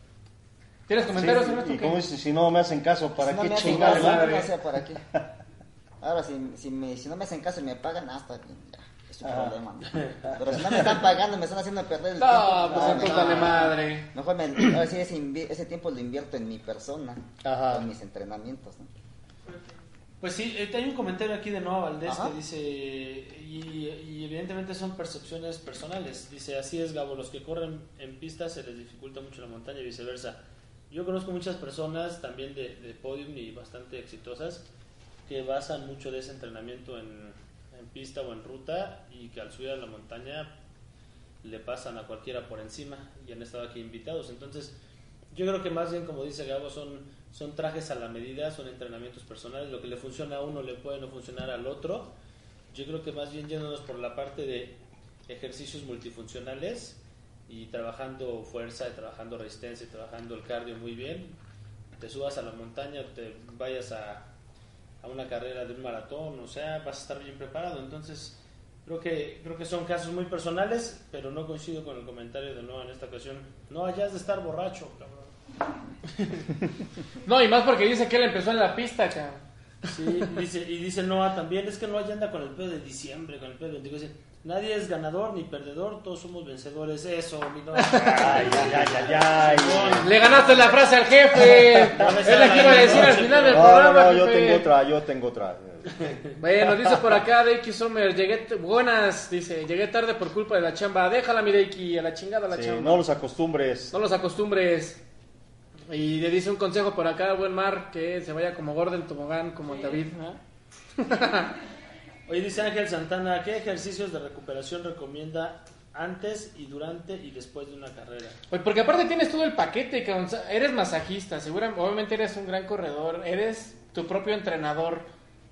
¿Tienes comentarios, Sí, Ernesto, y como dices, si no me hacen caso, ¿para Si no qué chingados? caso, madre? no sé para qué. Ahora, si, si, me, si no me hacen caso y me pagan, hasta bien, ya, es Ajá. problema. ¿no? Pero si no me están pagando, me están haciendo perder el No, tiempo. pues no, entonces no. dale madre. Mejor me, ahora sí, ese, tiempo lo invierto en mi persona, Ajá. en mis entrenamientos. ¿no? Pues sí, eh, hay un comentario aquí de Noah Valdés Ajá. que dice, y, y evidentemente son percepciones personales. Dice, así es, Gabo, los que corren en pista se les dificulta mucho la montaña y viceversa. Yo conozco muchas personas también de, de podium y bastante exitosas que basan mucho de ese entrenamiento en, en pista o en ruta y que al subir a la montaña le pasan a cualquiera por encima y han estado aquí invitados. Entonces, yo creo que más bien, como dice Gabo, son, son trajes a la medida, son entrenamientos personales. Lo que le funciona a uno le puede no funcionar al otro. Yo creo que más bien yéndonos por la parte de ejercicios multifuncionales y trabajando fuerza, y trabajando resistencia, y trabajando el cardio muy bien, te subas a la montaña, te vayas a, a una carrera de un maratón, o sea, vas a estar bien preparado. Entonces, creo que creo que son casos muy personales, pero no coincido con el comentario de Noah en esta ocasión. No hayas de estar borracho, cabrón. No, y más porque dice que él empezó en la pista, cabrón. Sí, dice, y dice Noah también, es que Noah ya anda con el pedo de diciembre, con el pedo de 25. Nadie es ganador ni perdedor, todos somos vencedores. Eso, mi Noah. Ay, ay, ay, ay, ay. Le ganaste la frase al jefe. No es la que iba a decir al final del No, no, programa, no, yo jefe. tengo otra, yo tengo otra. Bueno, dice por acá Deiki Sommer, llegué buenas, dice, llegué tarde por culpa de la chamba. Déjala mi Deiki, a la chingada la Sí, chamba. no los acostumbres. No los acostumbres. Y le dice un consejo por acá, buen mar, que se vaya como gordo en tobogán, como el David. Oye, dice Ángel Santana, ¿qué ejercicios de recuperación recomienda antes y durante y después de una carrera? Pues porque aparte tienes todo el paquete, cabrón. Eres masajista, seguramente, obviamente eres un gran corredor, eres tu propio entrenador.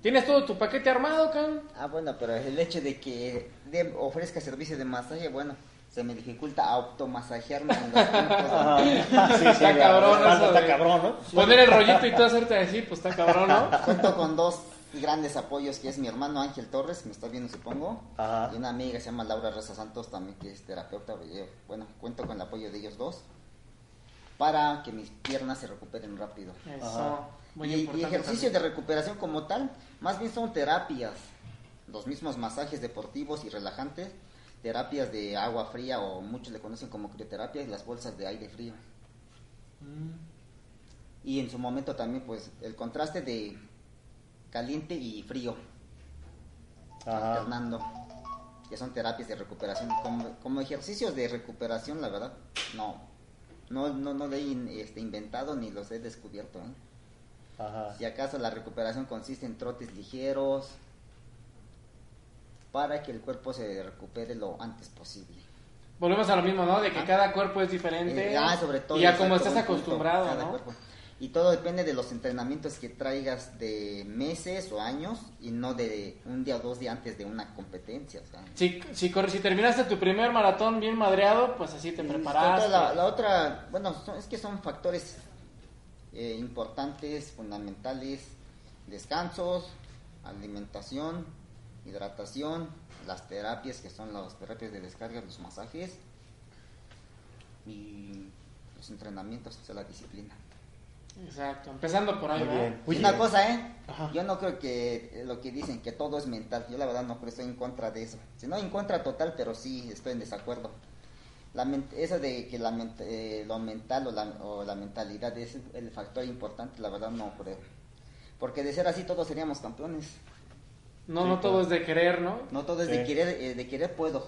¿Tienes todo tu paquete armado, cabrón? Ah, bueno, pero el hecho de que de- ofrezca servicio de masaje, bueno, se me dificulta automasajearme en los puntos. Ajá. Sí, sí, Está cabrón eso Está cabrón, ¿no? Poner el rollito y todo hacerte así, pues está cabrón, ¿no? Cuento con dos grandes apoyos, que es mi hermano Ángel Torres, me está viendo supongo, Ajá. y una amiga que se llama Laura Reza Santos también, que es terapeuta. yo, Bueno, cuento con el apoyo de ellos dos para que mis piernas se recuperen rápido. Eso, Ajá. muy y, y importante. ejercicio de recuperación como tal, más bien son terapias, los mismos masajes deportivos y relajantes, terapias de agua fría o muchos le conocen como crioterapia y las bolsas de aire frío. Y en su momento también pues el contraste de caliente y frío, Ajá. alternando, que son terapias de recuperación. Como, como ejercicios de recuperación, la verdad, no, no, no, no lo he in- este, inventado ni los he descubierto. ¿eh? Ajá. Si acaso la recuperación consiste en trotes ligeros para que el cuerpo se recupere lo antes posible. Volvemos a lo mismo, ¿no? De que Ah. cada cuerpo es diferente. Eh, ah, sobre todo. Y a como estás acostumbrado, cada ¿no? cuerpo. Y todo depende de los entrenamientos que traigas de meses o años y no de un día o dos días antes de una competencia. o sea. Si, si, terminaste tu primer maratón bien madreado, pues así te Y preparaste. La, la otra, bueno, son- es que son factores eh, importantes, fundamentales, descansos, alimentación, hidratación, las terapias que son las terapias de descarga, los masajes y los entrenamientos, o sea, la disciplina. Exacto, empezando por ahí, Muy una cosa, ¿eh? Ajá. Yo no creo que lo que dicen que todo es mental. Yo la verdad no creo, estoy en contra de eso. Si no en contra total, pero sí estoy en desacuerdo. La eso de que la ment- eh, lo mental o la, o la mentalidad es el factor importante, la verdad no creo. Porque de ser así todos seríamos campeones. No, no todo es de querer, ¿no? No todo es Sí. de querer, eh, de querer puedo.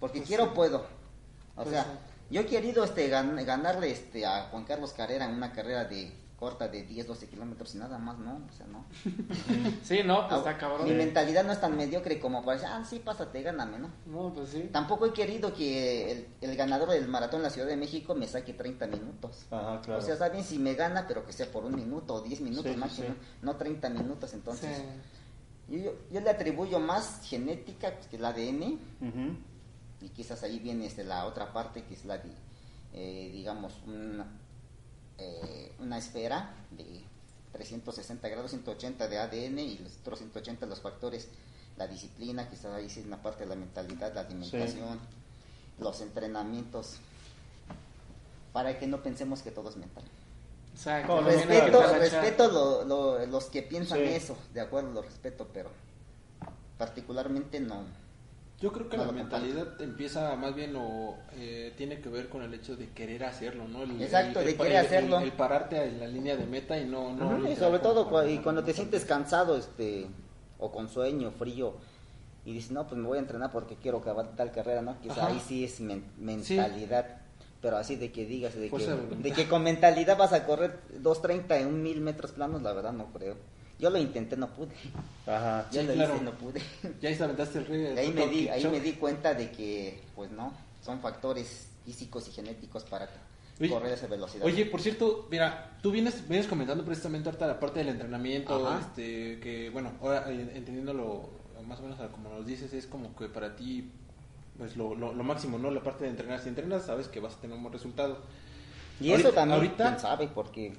Porque Pues quiero sí. puedo. O Pues sea, sí. Yo he querido este gan- ganarle este a Juan Carlos Carrera en una carrera de corta de 10, 12 kilómetros y nada más, ¿no? O sea, no. Sí, no, pues está cabrón. Mi mentalidad no es tan mediocre como para decir, ah, sí, pásate, gáname, ¿no? No, pues sí. Tampoco he querido que el, el ganador del maratón en la Ciudad de México me saque 30 minutos. Ajá, claro. O sea, está bien si me gana, pero que sea por un minuto o 10 minutos Sí, máximo, sí. no 30 minutos. Entonces, Sí. yo, yo, yo le atribuyo más genética pues, que el ADN, Ujú. Y quizás ahí viene este, la otra parte que es la de, eh, digamos, una, eh, una esfera de 360 grados, 180 de ADN y los otros 180 los factores, la disciplina, quizás ahí sí es una parte de la mentalidad, la alimentación, los entrenamientos, para que no pensemos que todo es mental. Exacto. Respeto, respeto lo- lo- los que piensan Sí. eso, de acuerdo, lo respeto, pero particularmente no. Yo creo que No la mentalidad empieza más bien o eh, tiene que ver con el hecho de querer hacerlo, ¿no? El- Exacto, de pa- querer hacerlo. El, pararte en la línea de meta y no... no y sobre todo y cuando te sientes cansado este o con sueño, frío y dices, "No, pues me voy a entrenar porque quiero acabar tal carrera", ¿no? Quizá Ajá. ahí sí es men- mentalidad. Pero así de que digas de que, de de que con mentalidad vas a correr 2.30 en un mil metros planos, la verdad no creo. Yo lo intenté, no pude. Ajá. Yo Sí, lo claro. hice, no pude. Ya ahí aventaste el río. Ahí me di, ahí me di cuenta de que, pues no, son factores físicos y genéticos para Oye, correr esa velocidad. Oye, por cierto, mira, tú vienes, vienes comentando precisamente ahorita la parte del entrenamiento, Ajá. este, que bueno, ahora eh, entendiéndolo más o menos como nos dices, es como que para ti, pues lo, lo, lo máximo, ¿no? La parte de entrenar, si entrenas sabes que vas a tener un buen resultado. y ahorita- eso también, ahorita- quién sabe, porque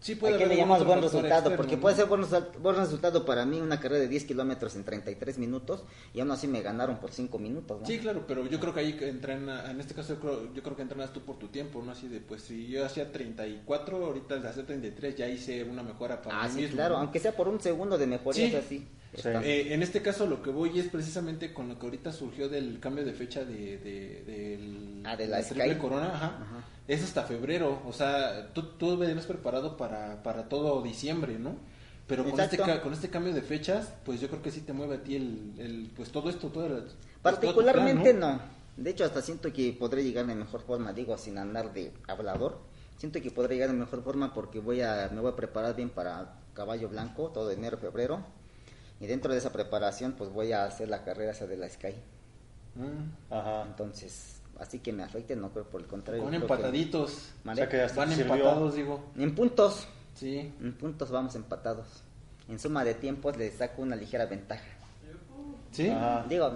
Sí ¿A puede qué haber le llamas buen resultado? externo, Porque ¿no? puede ser buen, result- buen resultado para mí una carrera de 10 kilómetros en 33 minutos y aún así me ganaron por 5 minutos, ¿no? Sí, claro, pero yo creo que ahí entrena, en este caso yo creo, yo creo que entrenas tú por tu tiempo, ¿no? Así de, pues si yo hacía 34, ahorita al hacer 33 ya hice una mejora para Ah, mí sí, mismo, claro, ¿no? aunque sea por un segundo de mejoría, Sí. o sea, sí. Sí. está. Eh, en este caso lo que voy es precisamente con lo que ahorita surgió del cambio de fecha de, de, del- Ah, de la triple Sky. corona, ajá. Ajá. Es hasta febrero, o sea, tú, tú venías preparado para, para todo diciembre, ¿no? Pero con este, Exacto. con este cambio de fechas, pues yo creo que sí te mueve a ti el, el pues todo esto, todo el- pues, todo tu Particularmente plan, no. De hecho, hasta siento que podré llegar de mejor forma, digo, sin andar de hablador. Siento que podré llegar de mejor forma porque voy a, me voy a preparar bien para caballo blanco, todo enero, febrero. Y dentro de esa preparación, pues voy a hacer la carrera esa de la Sky. Mm. Ajá. Entonces, así que me afecte, no creo, por el contrario. Con que- empataditos. O sea que hasta Van empatados, digo. En puntos, Sí. en puntos vamos empatados. en suma de tiempos le saco una ligera ventaja. ¿Sí? Digo,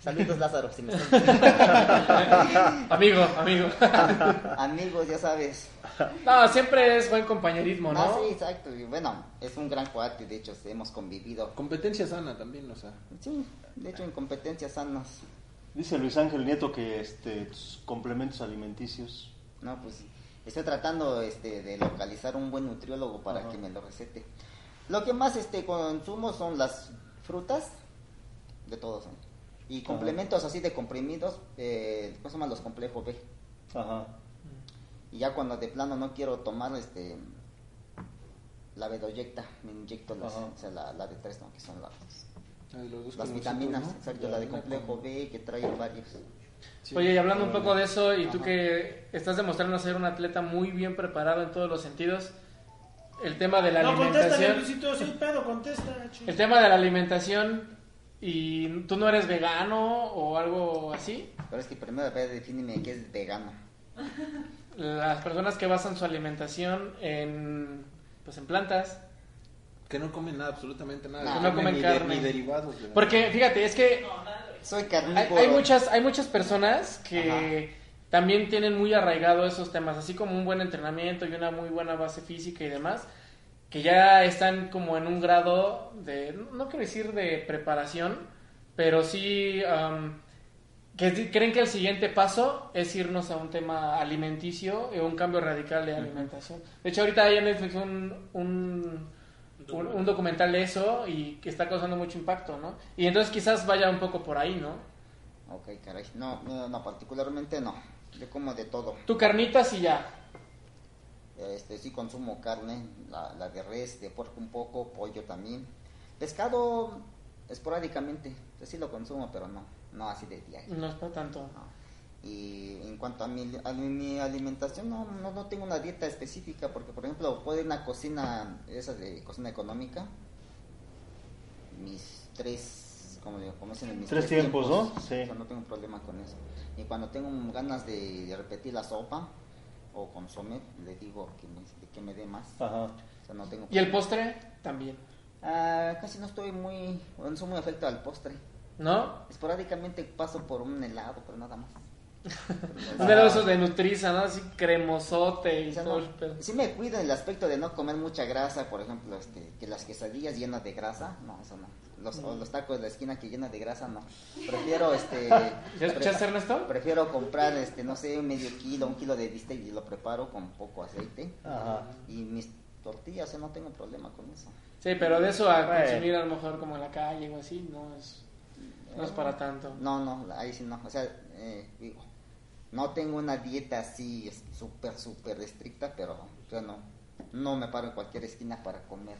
saludos Lázaro, si me están... Amigo, amigo. Amigos, ya sabes. No, siempre es buen compañerismo, ¿no? Ah, sí, exacto. Y bueno, es un gran cuate, de hecho, hemos convivido. Competencia sana también, o sea. Sí, de hecho, en competencias sanas. Dice Luis Ángel Nieto que este, tus complementos alimenticios. No, pues estoy tratando este, de localizar un buen nutriólogo para Ajá. que me lo recete. Lo que más este, consumo son las frutas, de todos. Y complementos así de comprimidos, eh, ¿cómo se llaman los complejos B? Ajá. Y ya cuando de plano no quiero tomar este la bedoyecta, me inyecto las, o sea, la, la de tres, ¿no? que son las, los dos las vitaminas, ¿no? exacto, la de complejo B que trae varios. Sí. Oye, y hablando un poco de eso, y tú Ajá. que estás demostrando ser un atleta muy bien preparado en todos los sentidos, el tema de la No, alimentación. Luisito, soy pedo, contesta. chico. El tema de la alimentación, y tú no eres vegano o algo así. Pero es que primero defíneme qué es vegano. Las personas que basan su alimentación en, pues en plantas. Que no comen nada, absolutamente nada. No, de no comen ni, carne. ni derivados. de Porque fíjate, es que Soy hay, carnívoro. hay muchas, hay muchas personas que también tienen muy arraigado esos temas, así como un buen entrenamiento y una muy buena base física y demás, que ya están como en un grado de, no quiero decir de preparación, pero sí am, que creen que el siguiente paso es irnos a un tema alimenticio y un cambio radical de alimentación. De hecho, ahorita hay en Netflix un, un, un, un documental de eso y que está causando mucho impacto, ¿no? Y entonces quizás vaya un poco por ahí, ¿no? Ok, caray. No, no, no, particularmente no. Yo como de todo. Tu carnitas y ya. Este, sí consumo carne, la, la de res, de puerco un poco, pollo también. Pescado esporádicamente, pues sí lo consumo, pero no, no así de diario. No es para tanto. no. Y en cuanto a mi, a mi- mi alimentación, no, no, no tengo una dieta específica, porque por ejemplo, puedo ir a una cocina, esa de cocina económica, mis tres, como digo, como dicen, mis Tres tiempos, ¿no? Sí. O sea, no tengo problema con eso. Y cuando tengo ganas de, de repetir la sopa o consomé, le digo que me, que me dé más. Ajá. O sea, no tengo Y el postre también. Ah, casi no estoy muy, no soy muy afecto al postre. ¿No? Esporádicamente paso por un helado, pero nada más. Un de esos de Nutriza, ¿no? Así cremosote y O sea, todo no, el pedo. sí me cuido en el aspecto de no comer mucha grasa, por ejemplo, este, que las quesadillas llenas de grasa, no, eso no. Los, o los tacos de la esquina que llenan de grasa, no. Prefiero, este... ¿Ya escuchaste, Ernesto? Prefiero comprar, este, no sé, medio kilo, un kilo de bistec y lo preparo con poco aceite. Ajá. Y mis tortillas, o sea, no tengo problema con eso. Sí, pero de eso a Bueno. consumir a lo mejor como en la calle o así, no es, no es para tanto. No, no, ahí sí no. O sea, eh, digo, no tengo una dieta así súper, súper estricta, pero yo no, no me paro en cualquier esquina para comer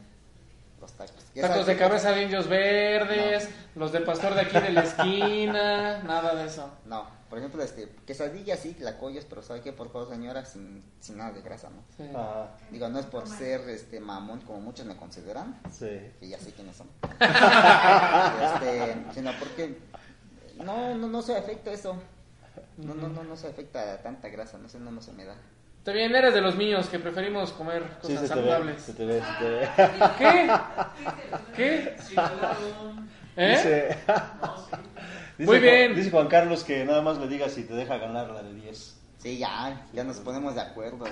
los tacos. Tacos de cabeza de indios verdes, los de pastor de aquí de la esquina, nada de eso. No, por ejemplo, este, quesadilla sí, tlacoyos, pero ¿sabe qué? Por favor, señora, sin, sin nada de grasa, ¿no? Sí. Ajá. Digo, no es por ser este mamón como muchos me consideran, Sí. que ya sé quiénes son. este, sino porque no, no, no se afecta eso. No, no, no, no se afecta tanta grasa, no sé, no, no se me da. Está bien, eres de los míos que preferimos comer Sí, cosas se te ve. saludables. Se te ve, se te ve. ¿Qué? ¿Qué? ¿Eh? Dice, dice Muy bien. Dice Juan Carlos que nada más le diga si te deja ganar la de 10. Sí, ya, ya nos ponemos de acuerdo. ¿eh?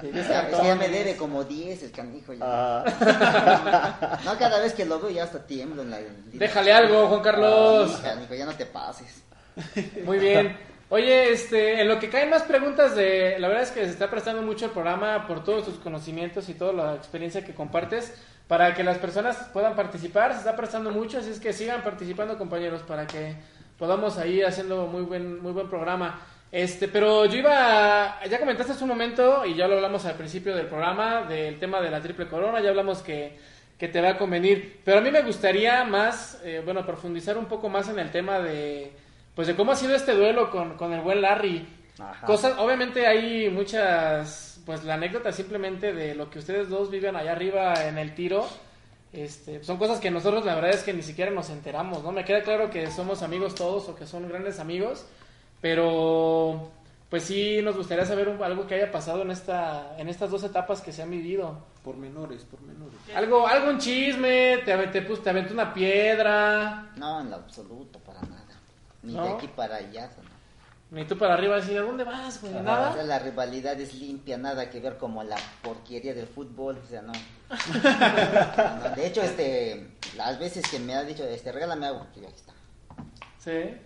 Sí, Es que ya me debe como 10 el canijo. Ya. Ajá. No, cada vez que lo veo ya hasta tiemblo. En la, Déjale algo, Juan Carlos. Sí, canijo, ya no te pases. Muy bien. Oye, este, en lo que caen más preguntas de, la verdad es que se está prestando mucho el programa por todos tus conocimientos y toda la experiencia que compartes para que las personas puedan participar. Se está prestando mucho, así es que sigan participando, compañeros, para que podamos ahí haciendo muy buen, muy buen programa. Este, pero yo iba, ya comentaste hace un momento y ya lo hablamos al principio del programa del tema de la triple corona, ya hablamos que que te va a convenir. Pero a mí me gustaría más, eh, bueno, profundizar un poco más en el tema de, pues de cómo ha sido este duelo con, con el buen Larry. Ajá. Cosas, obviamente hay muchas, pues la anécdota simplemente de lo que ustedes dos viven allá arriba en el tiro. Este, son cosas que nosotros la verdad es que ni siquiera nos enteramos, ¿no? Me queda claro que somos amigos todos o que son grandes amigos, pero pues sí nos gustaría saber un- algo que haya pasado en esta en estas dos etapas que se han vivido. Por menores, por menores. Algo, algo un chisme, te, te, pus- te aventó una piedra, No, en lo absoluto, para nada. Ni ¿No? de aquí para allá. no. ni tú para arriba decir, ¿a dónde vas, güey? O sea, Nada. la rivalidad es limpia, nada que ver como la porquería del fútbol, o sea, no. No, De hecho, este, las veces que me ha dicho, este, regálame agua, que aquí está. Sí.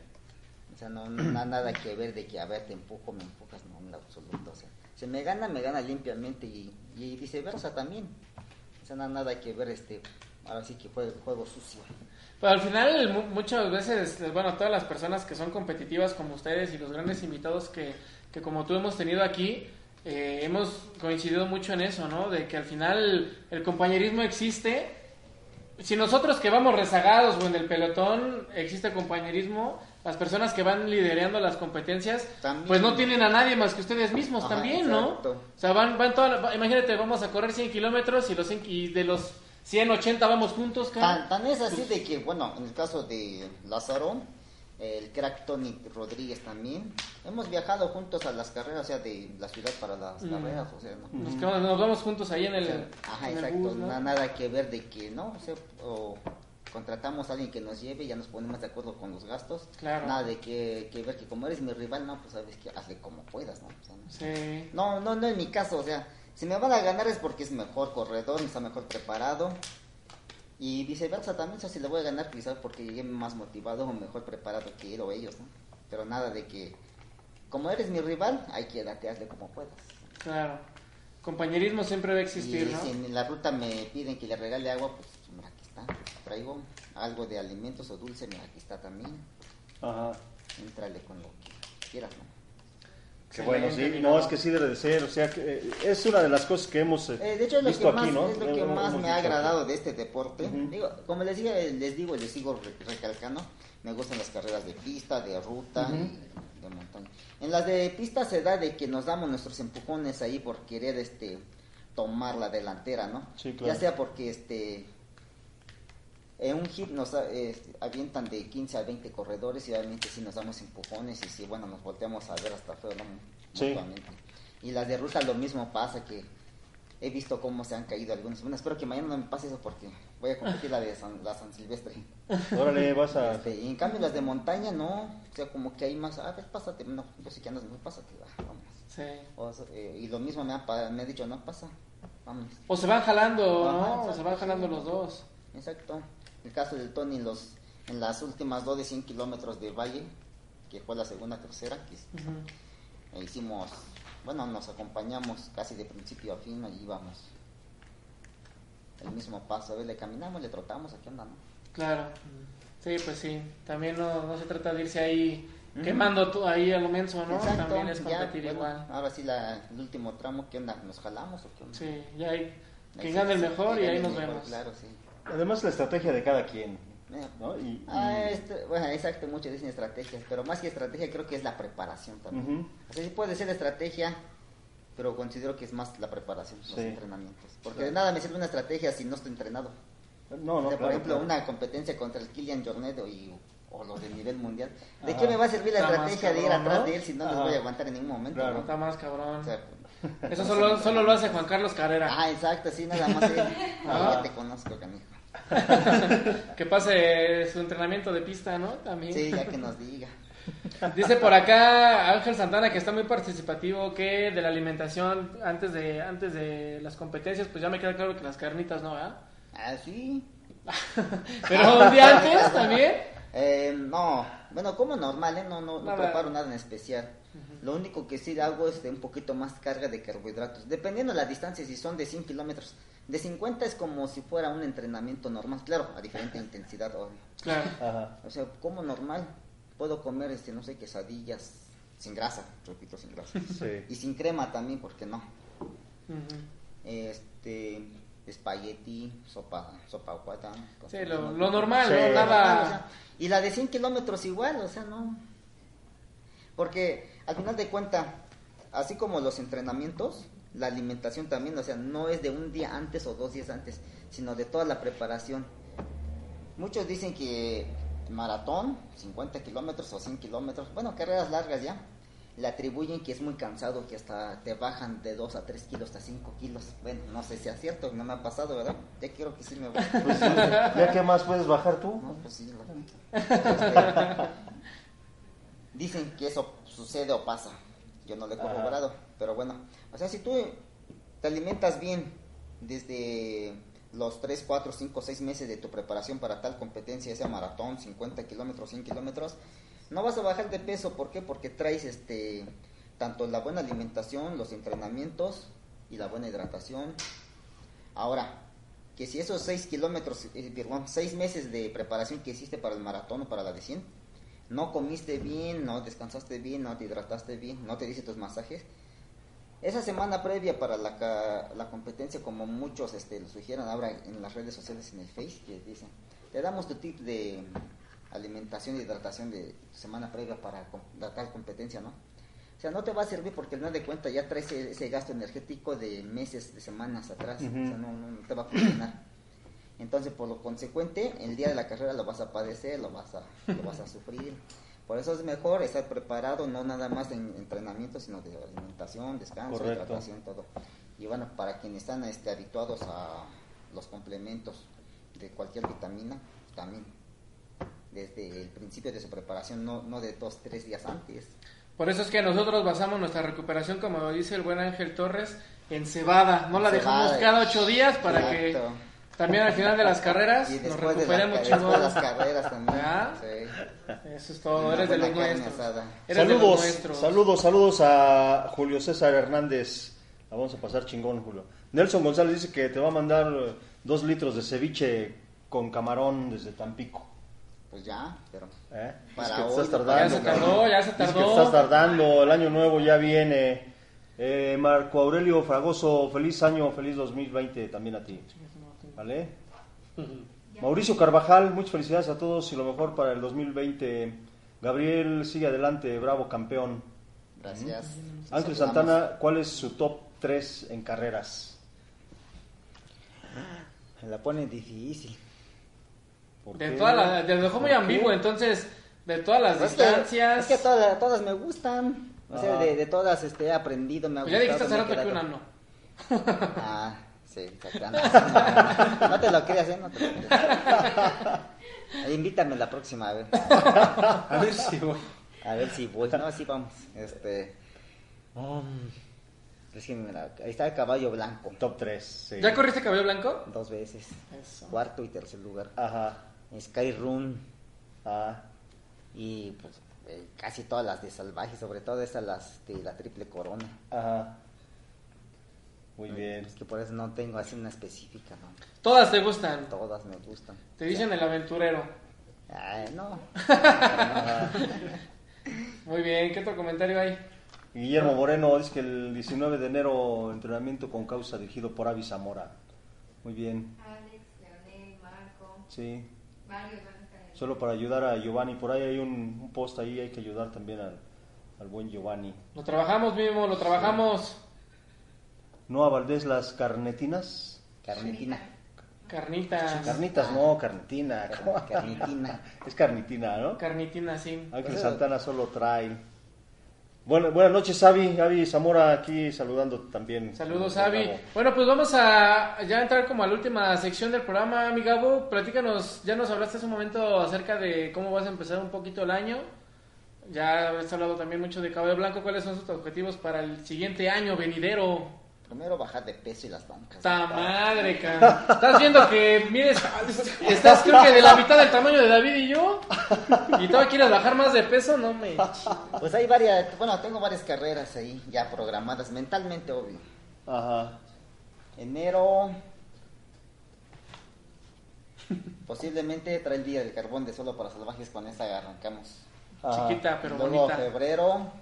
O sea, no, nada que ver de que, a ver, te empujo, me empujas, no, en absoluto. O sea, si me gana, me gana limpiamente y, y viceversa también. O sea, no nada que ver, este, ahora sí que fue juego sucio. Pero al final, mu- muchas veces, bueno, todas las personas que son competitivas como ustedes y los grandes invitados que, que como tú hemos tenido aquí, eh, hemos coincidido mucho en eso, ¿no? De que al final el compañerismo existe. Si nosotros que vamos rezagados o en el pelotón existe compañerismo, las personas que van liderando las competencias, También. pues no tienen a nadie más que ustedes mismos Ajá, también, ¿no? exacto. O sea, van, van toda la- imagínate, vamos a correr 100 kilómetros y, los 100 y de los 180 vamos juntos, Tan, cara. tan es así de que, bueno, en el caso de Lázaro, el crack Tony Rodríguez también, hemos viajado juntos a las carreras, o sea, de la ciudad para las Mm. carreras, o sea, no. Nos, quedamos- nos vamos juntos ahí en el, O sea, ajá, en el exacto, bus, ¿no? na- nada que ver de que, ¿no? O sea, o contratamos a alguien que nos lleve, ya nos ponemos de acuerdo con los gastos. Claro. Nada de que, que ver que como eres mi rival, no, pues sabes que hazle como puedas, ¿no? O sea, no. Sí. No, no, no en mi caso, o sea, si me van a ganar es porque es mejor corredor, está mejor preparado. Y viceversa también, o sea, si le voy a ganar quizás porque llegué más motivado o mejor preparado que él o ellos, ¿no? Pero nada de que, como eres mi rival, hay que darte, hazle como puedas. Claro. Compañerismo siempre va a existir, y ¿no? si en la ruta me piden que le regale agua, pues mira, aquí está. Traigo algo de alimentos o dulce, mira, aquí está también. Ajá. Entrale con lo que quieras, ¿no? Qué bueno, sí. No, es que sí debe de ser. O sea, que eh, es una de las cosas que hemos eh, Eh, de hecho, es lo visto que más, aquí, ¿no? es lo que Hemos más me ha aquí. agradado de este deporte. Digo, como les, digo, les digo, les sigo re- recalcando, me gustan las carreras de pista, de ruta y de montaña. En las de pista se da de que nos damos nuestros empujones ahí por querer este tomar la delantera, ¿no? Sí, claro. Ya sea porque este en un hit nos eh, avientan de 15 a 20 corredores y obviamente si nos damos empujones y si bueno nos volteamos a ver hasta feo ¿no? Sí. mutuamente. Y las de ruta lo mismo pasa que he visto cómo se han caído algunos. Bueno, espero que mañana no me pase eso porque voy a competir la de San, la San Silvestre. Órale, vas a. Este, y en cambio las de montaña no, o sea, como que hay más, a ver, pásate, no, yo sé que andas muy, pásate, va, vamos. Sí. O sea, eh, y lo mismo me ha, me ha dicho, no, pasa, vamos. O se van jalando, Ajá, ¿no? O se van jalando sí. los dos. Exacto. El caso del Tony en, los, en las últimas dos de 100 kilómetros de Valle, que fue la segunda, tercera, que e hicimos, bueno, nos acompañamos casi de principio a fin, allí íbamos. El mismo paso, a ver, le caminamos, le trotamos, aquí andamos. Claro. Sí, pues sí. También no, no se trata de irse ahí quemando tú ahí a lo menso, ¿no? Exacto, También es ya, competir bueno, igual. Ahora sí, la, el último tramo, ¿qué onda? ¿Nos jalamos o qué onda? Sí, ya hay. Ahí Quien gane el mejor y ahí nos mejor, vemos. Claro, sí. Además, la estrategia de cada quien. Eh, ¿no? Y, y- Ah, este, bueno, exacto, muchos dicen estrategias, pero más que estrategia creo que es la preparación también. O sea, sí puede ser estrategia, pero considero que es más la preparación, los Sí. entrenamientos. Porque de nada me sirve una estrategia si no estoy entrenado. No, O no, sea, por ejemplo, claro. una competencia contra el Kilian Jornet o, y- o los de nivel mundial. ¿De Ajá. qué me va a servir la Está estrategia de ir atrás ¿no? de él si no les Ajá. voy a aguantar en ningún momento? Claro. ¿no? Está más cabrón. O sea, Eso solo, solo lo hace Juan Carlos Carrera. ah, exacto, sí, nada más él. Ah. Ya te conozco, canijo. Que pase su entrenamiento de pista, ¿no? También. Sí, ya que nos diga. Dice por acá Ángel Santana que está muy participativo que de la alimentación antes de antes de las competencias, pues ya me queda claro que las carnitas no, ¿verdad? Ah, sí. Pero un día antes también. Eh, no, bueno, como normal, ¿eh? No, no, no preparo nada en especial. Lo único que sí hago es de un poquito más carga de carbohidratos. Dependiendo de la distancia, si son de 100 kilómetros. De 50 es como si fuera un entrenamiento normal. Claro, a diferente intensidad, obvio. Claro. Ajá. O sea, como normal. Puedo comer, este, no sé, quesadillas sin grasa, repito, sin grasa. Sí. Y sin crema también, porque no. Este, espagueti, sopa, sopa guata. Sí, lo, lo normal, Sí. ¿no? o sea, Nada. y la de 100 kilómetros igual, o sea, no. Porque al final de cuenta, así como los entrenamientos, la alimentación también, o sea, no es de un día antes o dos días antes, sino de toda la preparación. Muchos dicen que maratón, 50 kilómetros o 100 kilómetros, bueno, carreras largas ya, le atribuyen que es muy cansado, que hasta te bajan de 2 a 3 kilos hasta 5 kilos. Bueno, no sé si es cierto, no me ha pasado, ¿verdad? Ya quiero que sí me. Pues, ¿Ya qué más puedes bajar tú? No, pues sí, lo- Este, dicen que eso sucede o pasa. Yo no lo he Ajá. corroborado, pero bueno. O sea, si tú te alimentas bien desde los 3, 4, 5, 6 meses de tu preparación para tal competencia, ese maratón, 50 kilómetros, 100 kilómetros, no vas a bajar de peso. ¿Por qué? Porque traes este tanto la buena alimentación, los entrenamientos y la buena hidratación. Ahora, que si esos 6 kilómetros, eh, perdón, 6 meses de preparación que hiciste para el maratón o para la de 100, no comiste bien, no descansaste bien, no te hidrataste bien, no te diste tus masajes, esa semana previa para la, la competencia, como muchos este, lo sugieran ahora en las redes sociales, en el Face, que dicen, te damos tu tip de alimentación y hidratación de semana previa para la tal competencia, ¿no? O sea, no te va a servir porque final de cuentas ya traes ese, gasto energético de meses, de semanas atrás, o sea, no, no- no te va a funcionar. Entonces, por lo consecuente, el día de la carrera lo vas a padecer, lo vas a, lo vas a sufrir. Por eso es mejor estar preparado, no nada más en entrenamiento, sino de alimentación, descanso, Correcto. hidratación, todo. Y bueno, para quienes están este, habituados a los complementos de cualquier vitamina, también desde el principio de su preparación, no, no de dos, tres días antes. Por eso es que nosotros basamos nuestra recuperación, como dice el buen Ángel Torres, en cebada. No la dejamos cada ocho días para Exacto. que también al final de las carreras Y nos después de, la- después de chingón. las carreras también. ¿Ah? sí. Eso es todo, Una eres de los nuestros. Eres de los Saludos, nuestros. saludos, saludos a Julio César Hernández. La vamos a pasar chingón, Julio. Nelson González dice que te va a mandar dos litros de ceviche con camarón desde Tampico. Pues ya, pero ¿Eh? Para que hoy, estás tardando. Ya se tardó, ya se Dice que te tardó. estás tardando, el año nuevo ya viene. Eh, Marco Aurelio Fragoso, feliz año, feliz 2020 también a ti. ¿Vale? Mauricio Carvajal, muchas felicidades a todos y lo mejor para el 2020. Gabriel, sigue adelante, bravo campeón. gracias. Ángel. Santana, ¿cuál es su top 3 en carreras? Me la pone difícil. ¿Por De qué? todas las, te dejó muy ¿Por ambiguo, entonces, de todas las Es que, distancias. es que todas, todas me gustan. O sea, Ajá. de, de todas este, he aprendido, me ha Pues ya dijiste hace rato que una no. Ah, sí. No, no, no te lo creas, ¿eh? No te lo creas. Invítame la próxima, a ver. A ver si voy. A ver si voy. No, sí, vamos. Este. um, es que mira, ahí está el caballo blanco. Top 3, sí. ¿Ya corriste cabello blanco? Dos veces. Eso. Cuarto y tercer lugar. Ajá. Skyrun. Ah, Y pues eh, casi todas las de salvaje, sobre todo estas las de la triple corona. ajá. Muy bien. Es que por eso no tengo así una específica, ¿no? Todas te gustan. Todas me gustan. Te dicen el aventurero. Ay, no. Muy bien, ¿qué otro comentario hay? Guillermo Moreno dice que el 19 de enero entrenamiento con causa dirigido por Avi Zamora. Muy bien, Alex, Leonel, Marco, sí. ahí. Solo para ayudar a Giovanni. Por ahí hay un, un post ahí, hay que ayudar también al, al buen Giovanni. Lo trabajamos mismo, lo trabajamos. Noa Valdés, las carnetinas. Carnitina. Carnitas. Carnitas, no, carnitina. ¿cómo? Car- carnitina. Es carnitina, ¿no? Carnitina, sí. Ángel Santana solo trae. Bueno, buenas noches, Avi. Avi Zamora aquí saludando también. Saludos. Avi. Bueno, pues vamos a ya entrar como a la última sección del programa, mi Gabo. Platícanos, ya nos hablaste hace un momento acerca de cómo vas a empezar un poquito el año. Ya has hablado también mucho de Cabello Blanco. ¿Cuáles son sus objetivos para el siguiente año venidero? Primero bajar de peso y las bancas. ¡Ta madre, cabrón! Estás viendo que, mires, estás creo que de la mitad del tamaño de David y yo. Y todavía quieres bajar más de peso, no me. Pues hay varias, bueno, tengo varias carreras ahí ya programadas, mentalmente obvio. Ajá. Enero. Posiblemente trae el día del carbón de solo para salvajes, con esa arrancamos. Ajá. Chiquita, pero Luego bonita. febrero,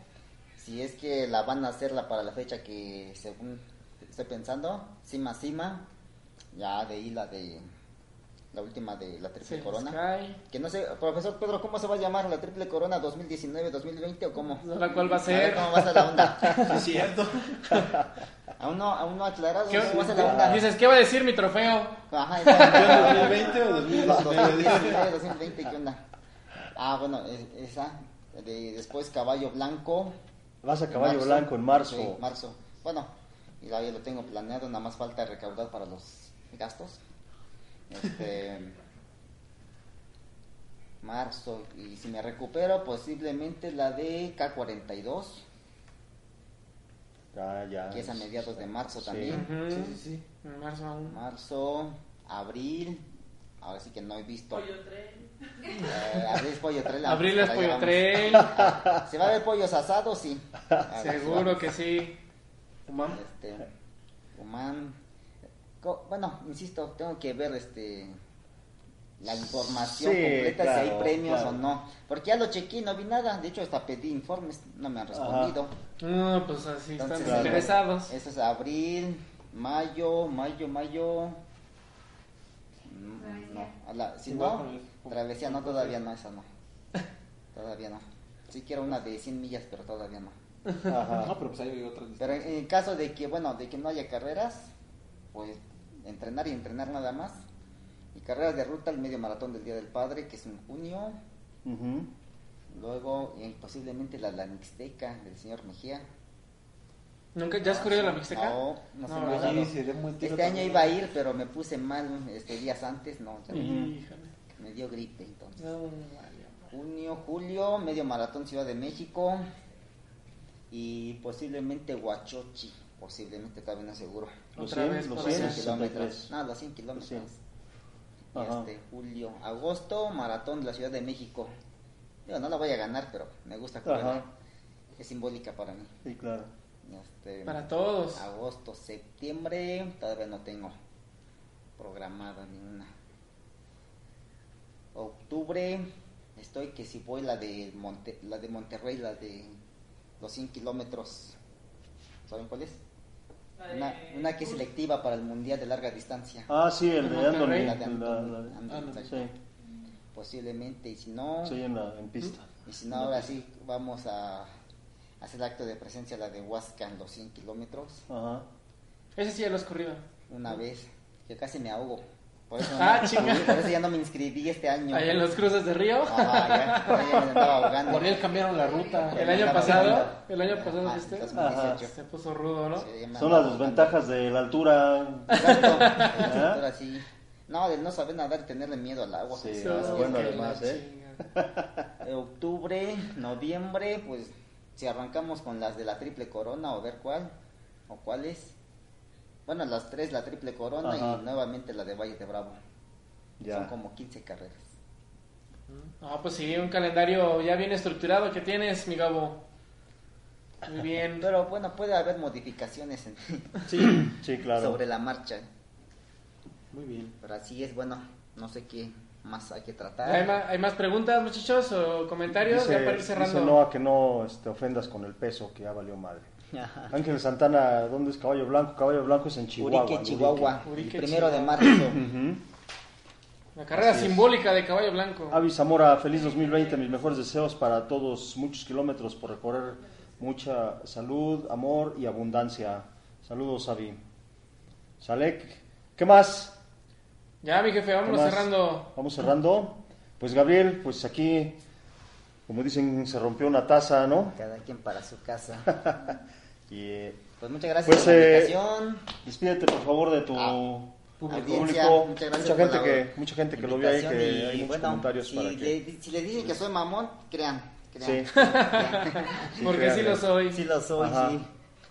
si es que la van a hacerla para la fecha que según estoy pensando, cima cima, ya de ahí la de la última de la triple Sí, corona. Sky. Que no sé, profesor Pedro, ¿cómo se va a llamar la triple corona 2019-2020 o cómo? ¿Ahora cuál va a ver ser? ¿Cómo va a ser la onda? Es cierto. aún no, aún no aclarado ¿Qué- cómo va a ser la onda. Dices, ¿qué va a decir mi trofeo? Ajá, ¿2020 exacto. o 2019? 2019, 2020, ¿qué onda? Ah, bueno, es- esa. De- después caballo blanco. Vas a En caballo marzo. blanco en marzo. Sí, marzo. Bueno, y ya lo tengo planeado, nada más falta recaudar para los gastos. Este. marzo. Y si me recupero, posiblemente la de K42, Ya, ya. que es a mediados de marzo Sí. también. Sí, sí, sí. En marzo aún. Marzo, abril. Ahora sí que no he visto. Pollo tren. Eh, abril es pollo tren. Abril es pollo tren. ¿Se va a ver pollos asados? Sí. Seguro sí que sí. Humam. Este, Humán. Bueno, insisto, tengo que ver este la información Sí, completa si hay premios claro. o no. Porque ya lo chequé, no vi nada. De hecho, hasta pedí informes, no me han respondido. No, pues así están Entonces, Claro. interesados. Eso es abril, mayo, mayo, mayo. Mm. No, a la- si no, travesía no, todavía no, esa no. Todavía no. Sí quiero una de 100 millas, pero todavía no. Ajá. No, pero pues hay otras Pero en, en caso de que, bueno, de que no haya carreras, pues entrenar y entrenar nada más. Y carreras de ruta, el medio maratón del Día del Padre, que es en junio. Luego, eh, posiblemente la, la Mixteca del señor Mejía. ¿Nunca ya has corrido la Mixteca? No, no se No, me ha ¿verdad? dado. Sí, tiro Este año también. iba a ir, pero me puse mal este días antes, no, ya me dio gripe entonces. Junio, julio, medio maratón Ciudad de México y posiblemente Huachochi, posiblemente todavía no seguro. Los Otra 100, vez los por Los 100, 100 63. kilómetros. No, los 100 kilómetros. Este, julio, agosto, maratón de la Ciudad de México. Digo, no la voy a ganar, pero me gusta correr. Ajá. Es simbólica para mí. Sí, claro. Este, Para todos. Agosto, septiembre, todavía no tengo programada ninguna. Octubre, estoy que si voy la de Monte, la de Monterrey, la de los 100 kilómetros. ¿Saben cuál es? Una, una que es selectiva para el mundial de larga distancia. Ah, sí, el de el- Anthony, sí. Posiblemente, y si no, sí, en, la, en pista. y si no, ahora sí vamos a hacer acto de presencia la de Huasca en los 100 kilómetros. Ajá. Ese sí ya lo has corrido. una vez que casi me ahogo. Por eso, Ah, no, chinga. por eso ya no me inscribí este año. Ahí en los cruces de río. Ajá, ya, ya me andaba ahogando. Por él cambiaron la ruta. El año pasado, el año pasado, Ajá, ¿viste? 2018. Se puso rudo, ¿no? Sí, Son las desventajas de la altura. Exacto. Ahora sí. No, de no saber nadar y tenerle miedo al agua. Sí, ah, es bueno, que, además, ¿eh? Eh, Octubre, noviembre, pues si arrancamos con las de la triple corona o ver cuál o cuáles. Bueno, las tres, la triple corona Ajá. y nuevamente la de Valle de Bravo. Ya. Son como 15 carreras. No, pues sí, un calendario ya bien estructurado que tienes, mi Gabo. Muy bien. Pero bueno, puede haber modificaciones en- Sí, sí, claro. sobre la marcha. Muy bien. Pero así es, bueno, no sé qué más hay que tratar. ¿Hay más, hay más preguntas, muchachos, o comentarios? Dice, ya para ir cerrando. dice Noah que no este, ofendas con el peso, que ya valió madre. Ángel Santana, ¿dónde es Caballo Blanco? Caballo Blanco es en Chihuahua. Urique, Chihuahua, Urique, el primero de marzo. La carrera Así es. simbólica de Caballo Blanco. Avi Zamora, feliz 2020, mis mejores deseos para todos, muchos kilómetros por recorrer, mucha salud, amor y abundancia. Saludos, Avi. Salek, ¿qué más? Ya, mi jefe, vámonos ¿Qué más? cerrando. Vamos cerrando. Pues Gabriel, pues aquí, como dicen, se rompió una taza, ¿no? Cada quien para su casa. Y eh, Pues muchas gracias Pues, por la eh, invitación. despídete por favor de tu Ah, público. muchas gracias mucha por gente la que mucha gente que lo vio ahí, que y, hay muchos bueno, comentarios si, para que le- si les dicen que soy mamón, crean. crean. Sí. Crean. Sí, Porque sí créanle. lo soy. Sí lo soy, Ajá. sí.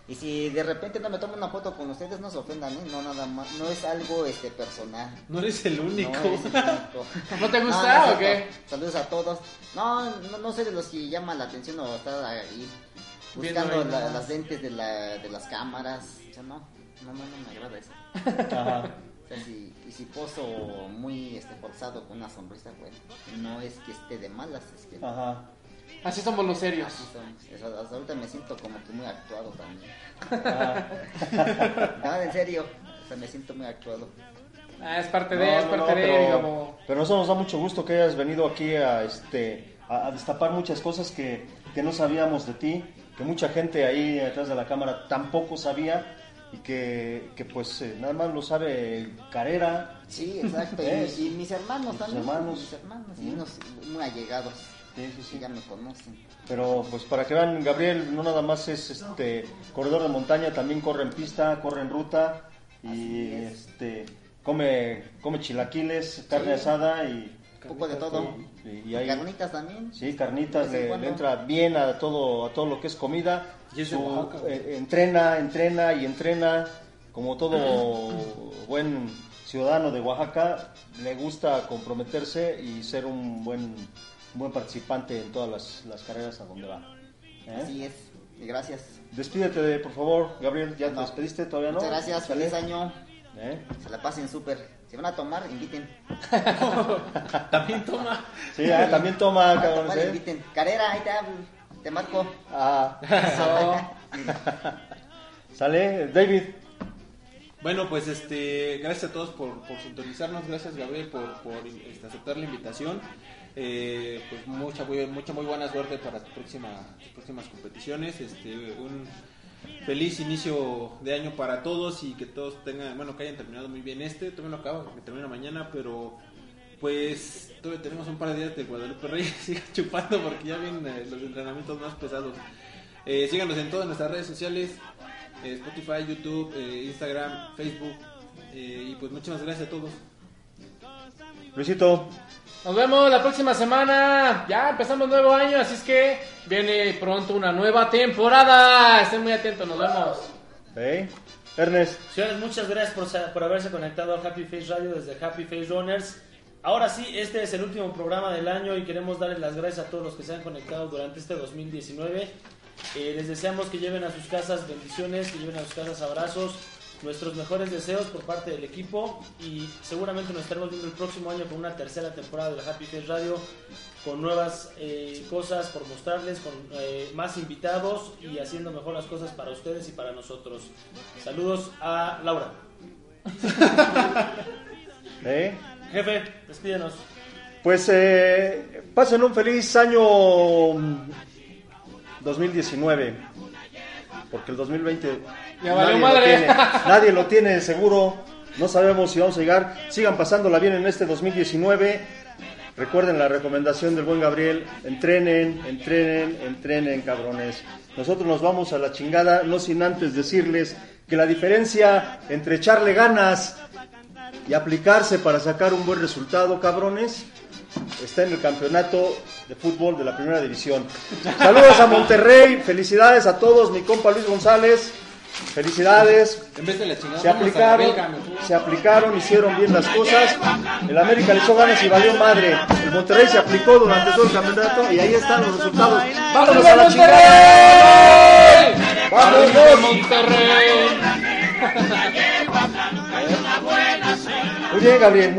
Y si de repente no me tomo una foto con ustedes, no se ofendan, ¿eh? No, nada más. No es algo este personal. No eres el único. No, es el único. ¿No te No, gusta no es o qué? Saludos a todos. No, no, no sé de los que llaman la atención o estar ahí buscando la- las lentes de, la, de las cámaras. O sea, no, no, no, no me agrada eso. Ajá. O sea, si, y si poso muy este, forzado con una sonrisa, bueno, no es que esté de malas, es que Ajá. Así somos los serios. así somos. Hasta ahorita me siento como que muy actuado también. No, en serio, o sea, me siento muy actuado. Ah, es parte de, No, es no, parte no, de, pero, digamos. pero eso nos da mucho gusto que hayas venido aquí a este a, a destapar muchas cosas que, que no sabíamos de ti, que mucha gente ahí detrás de la cámara tampoco sabía y que, que pues eh, nada más lo sabe Carrera. Sí, exacto. Y, mis hermanos también. hermanos. Mis hermanos, y unos muy allegados. Sí, sí, sí. Ya me conocen. Pero pues para que vean, Gabriel no nada más es este corredor de montaña, también corre en pista, corre en ruta y este come come chilaquiles, carne asada y Un poco de todo. Y, y hay- Carnitas también. Sí, carnitas, le, le entra bien a todo, a todo lo que es comida. Y es Su- Oaxaca, eh, entrena, entrena y entrena. Como todo buen ciudadano de Oaxaca, le gusta comprometerse y ser un buen, un buen participante en todas las, las carreras a donde va. ¿Eh? Así es. Y gracias. Despídete, de, por favor, Gabriel. ¿Ya te No. despediste? ¿Todavía no? Muchas gracias. ¿Sale? Feliz año. ¿Eh? Se la pasen súper. Si van a tomar, inviten. También toma. Sí, ah, también toma, cabrones. tomar, ¿eh? inviten. Carrera, ahí te hablo. Te marco. Ah, Eso. ¿Sale? David. Bueno, pues este, gracias a todos por, por sintonizarnos, gracias Gabriel por, por este, aceptar la invitación. Eh, pues mucha muy, mucha muy buena suerte para tu próxima, tus próximas competiciones. Este, un feliz inicio de año para todos y que todos tengan, bueno, que hayan terminado muy bien este. Todavía no acaba, que termina mañana, pero pues todavía tenemos un par de días de Guadalupe Reyes, sigan chupando porque ya vienen eh, los entrenamientos más pesados. Eh, síganos en todas nuestras redes sociales, eh, Spotify, YouTube, Instagram, Facebook. y pues muchas gracias a todos. Luisito. Nos vemos la próxima semana. Ya empezamos nuevo año, así es que viene pronto una nueva temporada. Estén muy atentos, nos vemos. ¿Eh? Ernest. Señores, muchas gracias por, por haberse conectado al Happy Face Radio desde Happy Face Runners. Ahora sí, este es el último programa del año y queremos darles las gracias a todos los que se han conectado durante este 2019. Eh, les deseamos que lleven a sus casas bendiciones, que lleven a sus casas abrazos, nuestros mejores deseos por parte del equipo y seguramente nos estaremos viendo el próximo año con una tercera temporada de la Happy Face Radio con nuevas eh, cosas por mostrarles, con eh, más invitados y haciendo mejor las cosas para ustedes y para nosotros. Saludos a Laura. ¿Eh? Jefe, despídenos. Pues pasen un feliz año mm, 2019. Porque el 2020 Ya valió nadie, lo tiene, nadie lo tiene seguro. No sabemos si vamos a llegar. Sigan pasándola bien en este 2019. Recuerden la recomendación del buen Gabriel. Entrenen, entrenen, entrenen, cabrones. Nosotros nos vamos a la chingada, no sin antes decirles que la diferencia entre echarle ganas y aplicarse para sacar un buen resultado, cabrones, está en el campeonato de fútbol de la primera división. Saludos a Monterrey, felicidades a todos, mi compa Luis González, felicidades. En vez de la chingada, Se aplicaron, se aplicaron, hicieron bien las cosas. El América le echó ganas y valió madre. El Monterrey se aplicó durante todo el campeonato y ahí están los resultados. ¡Vámonos a la chingada! ¡Vámonos! Monterrey! Muy bien, Gabriel. muy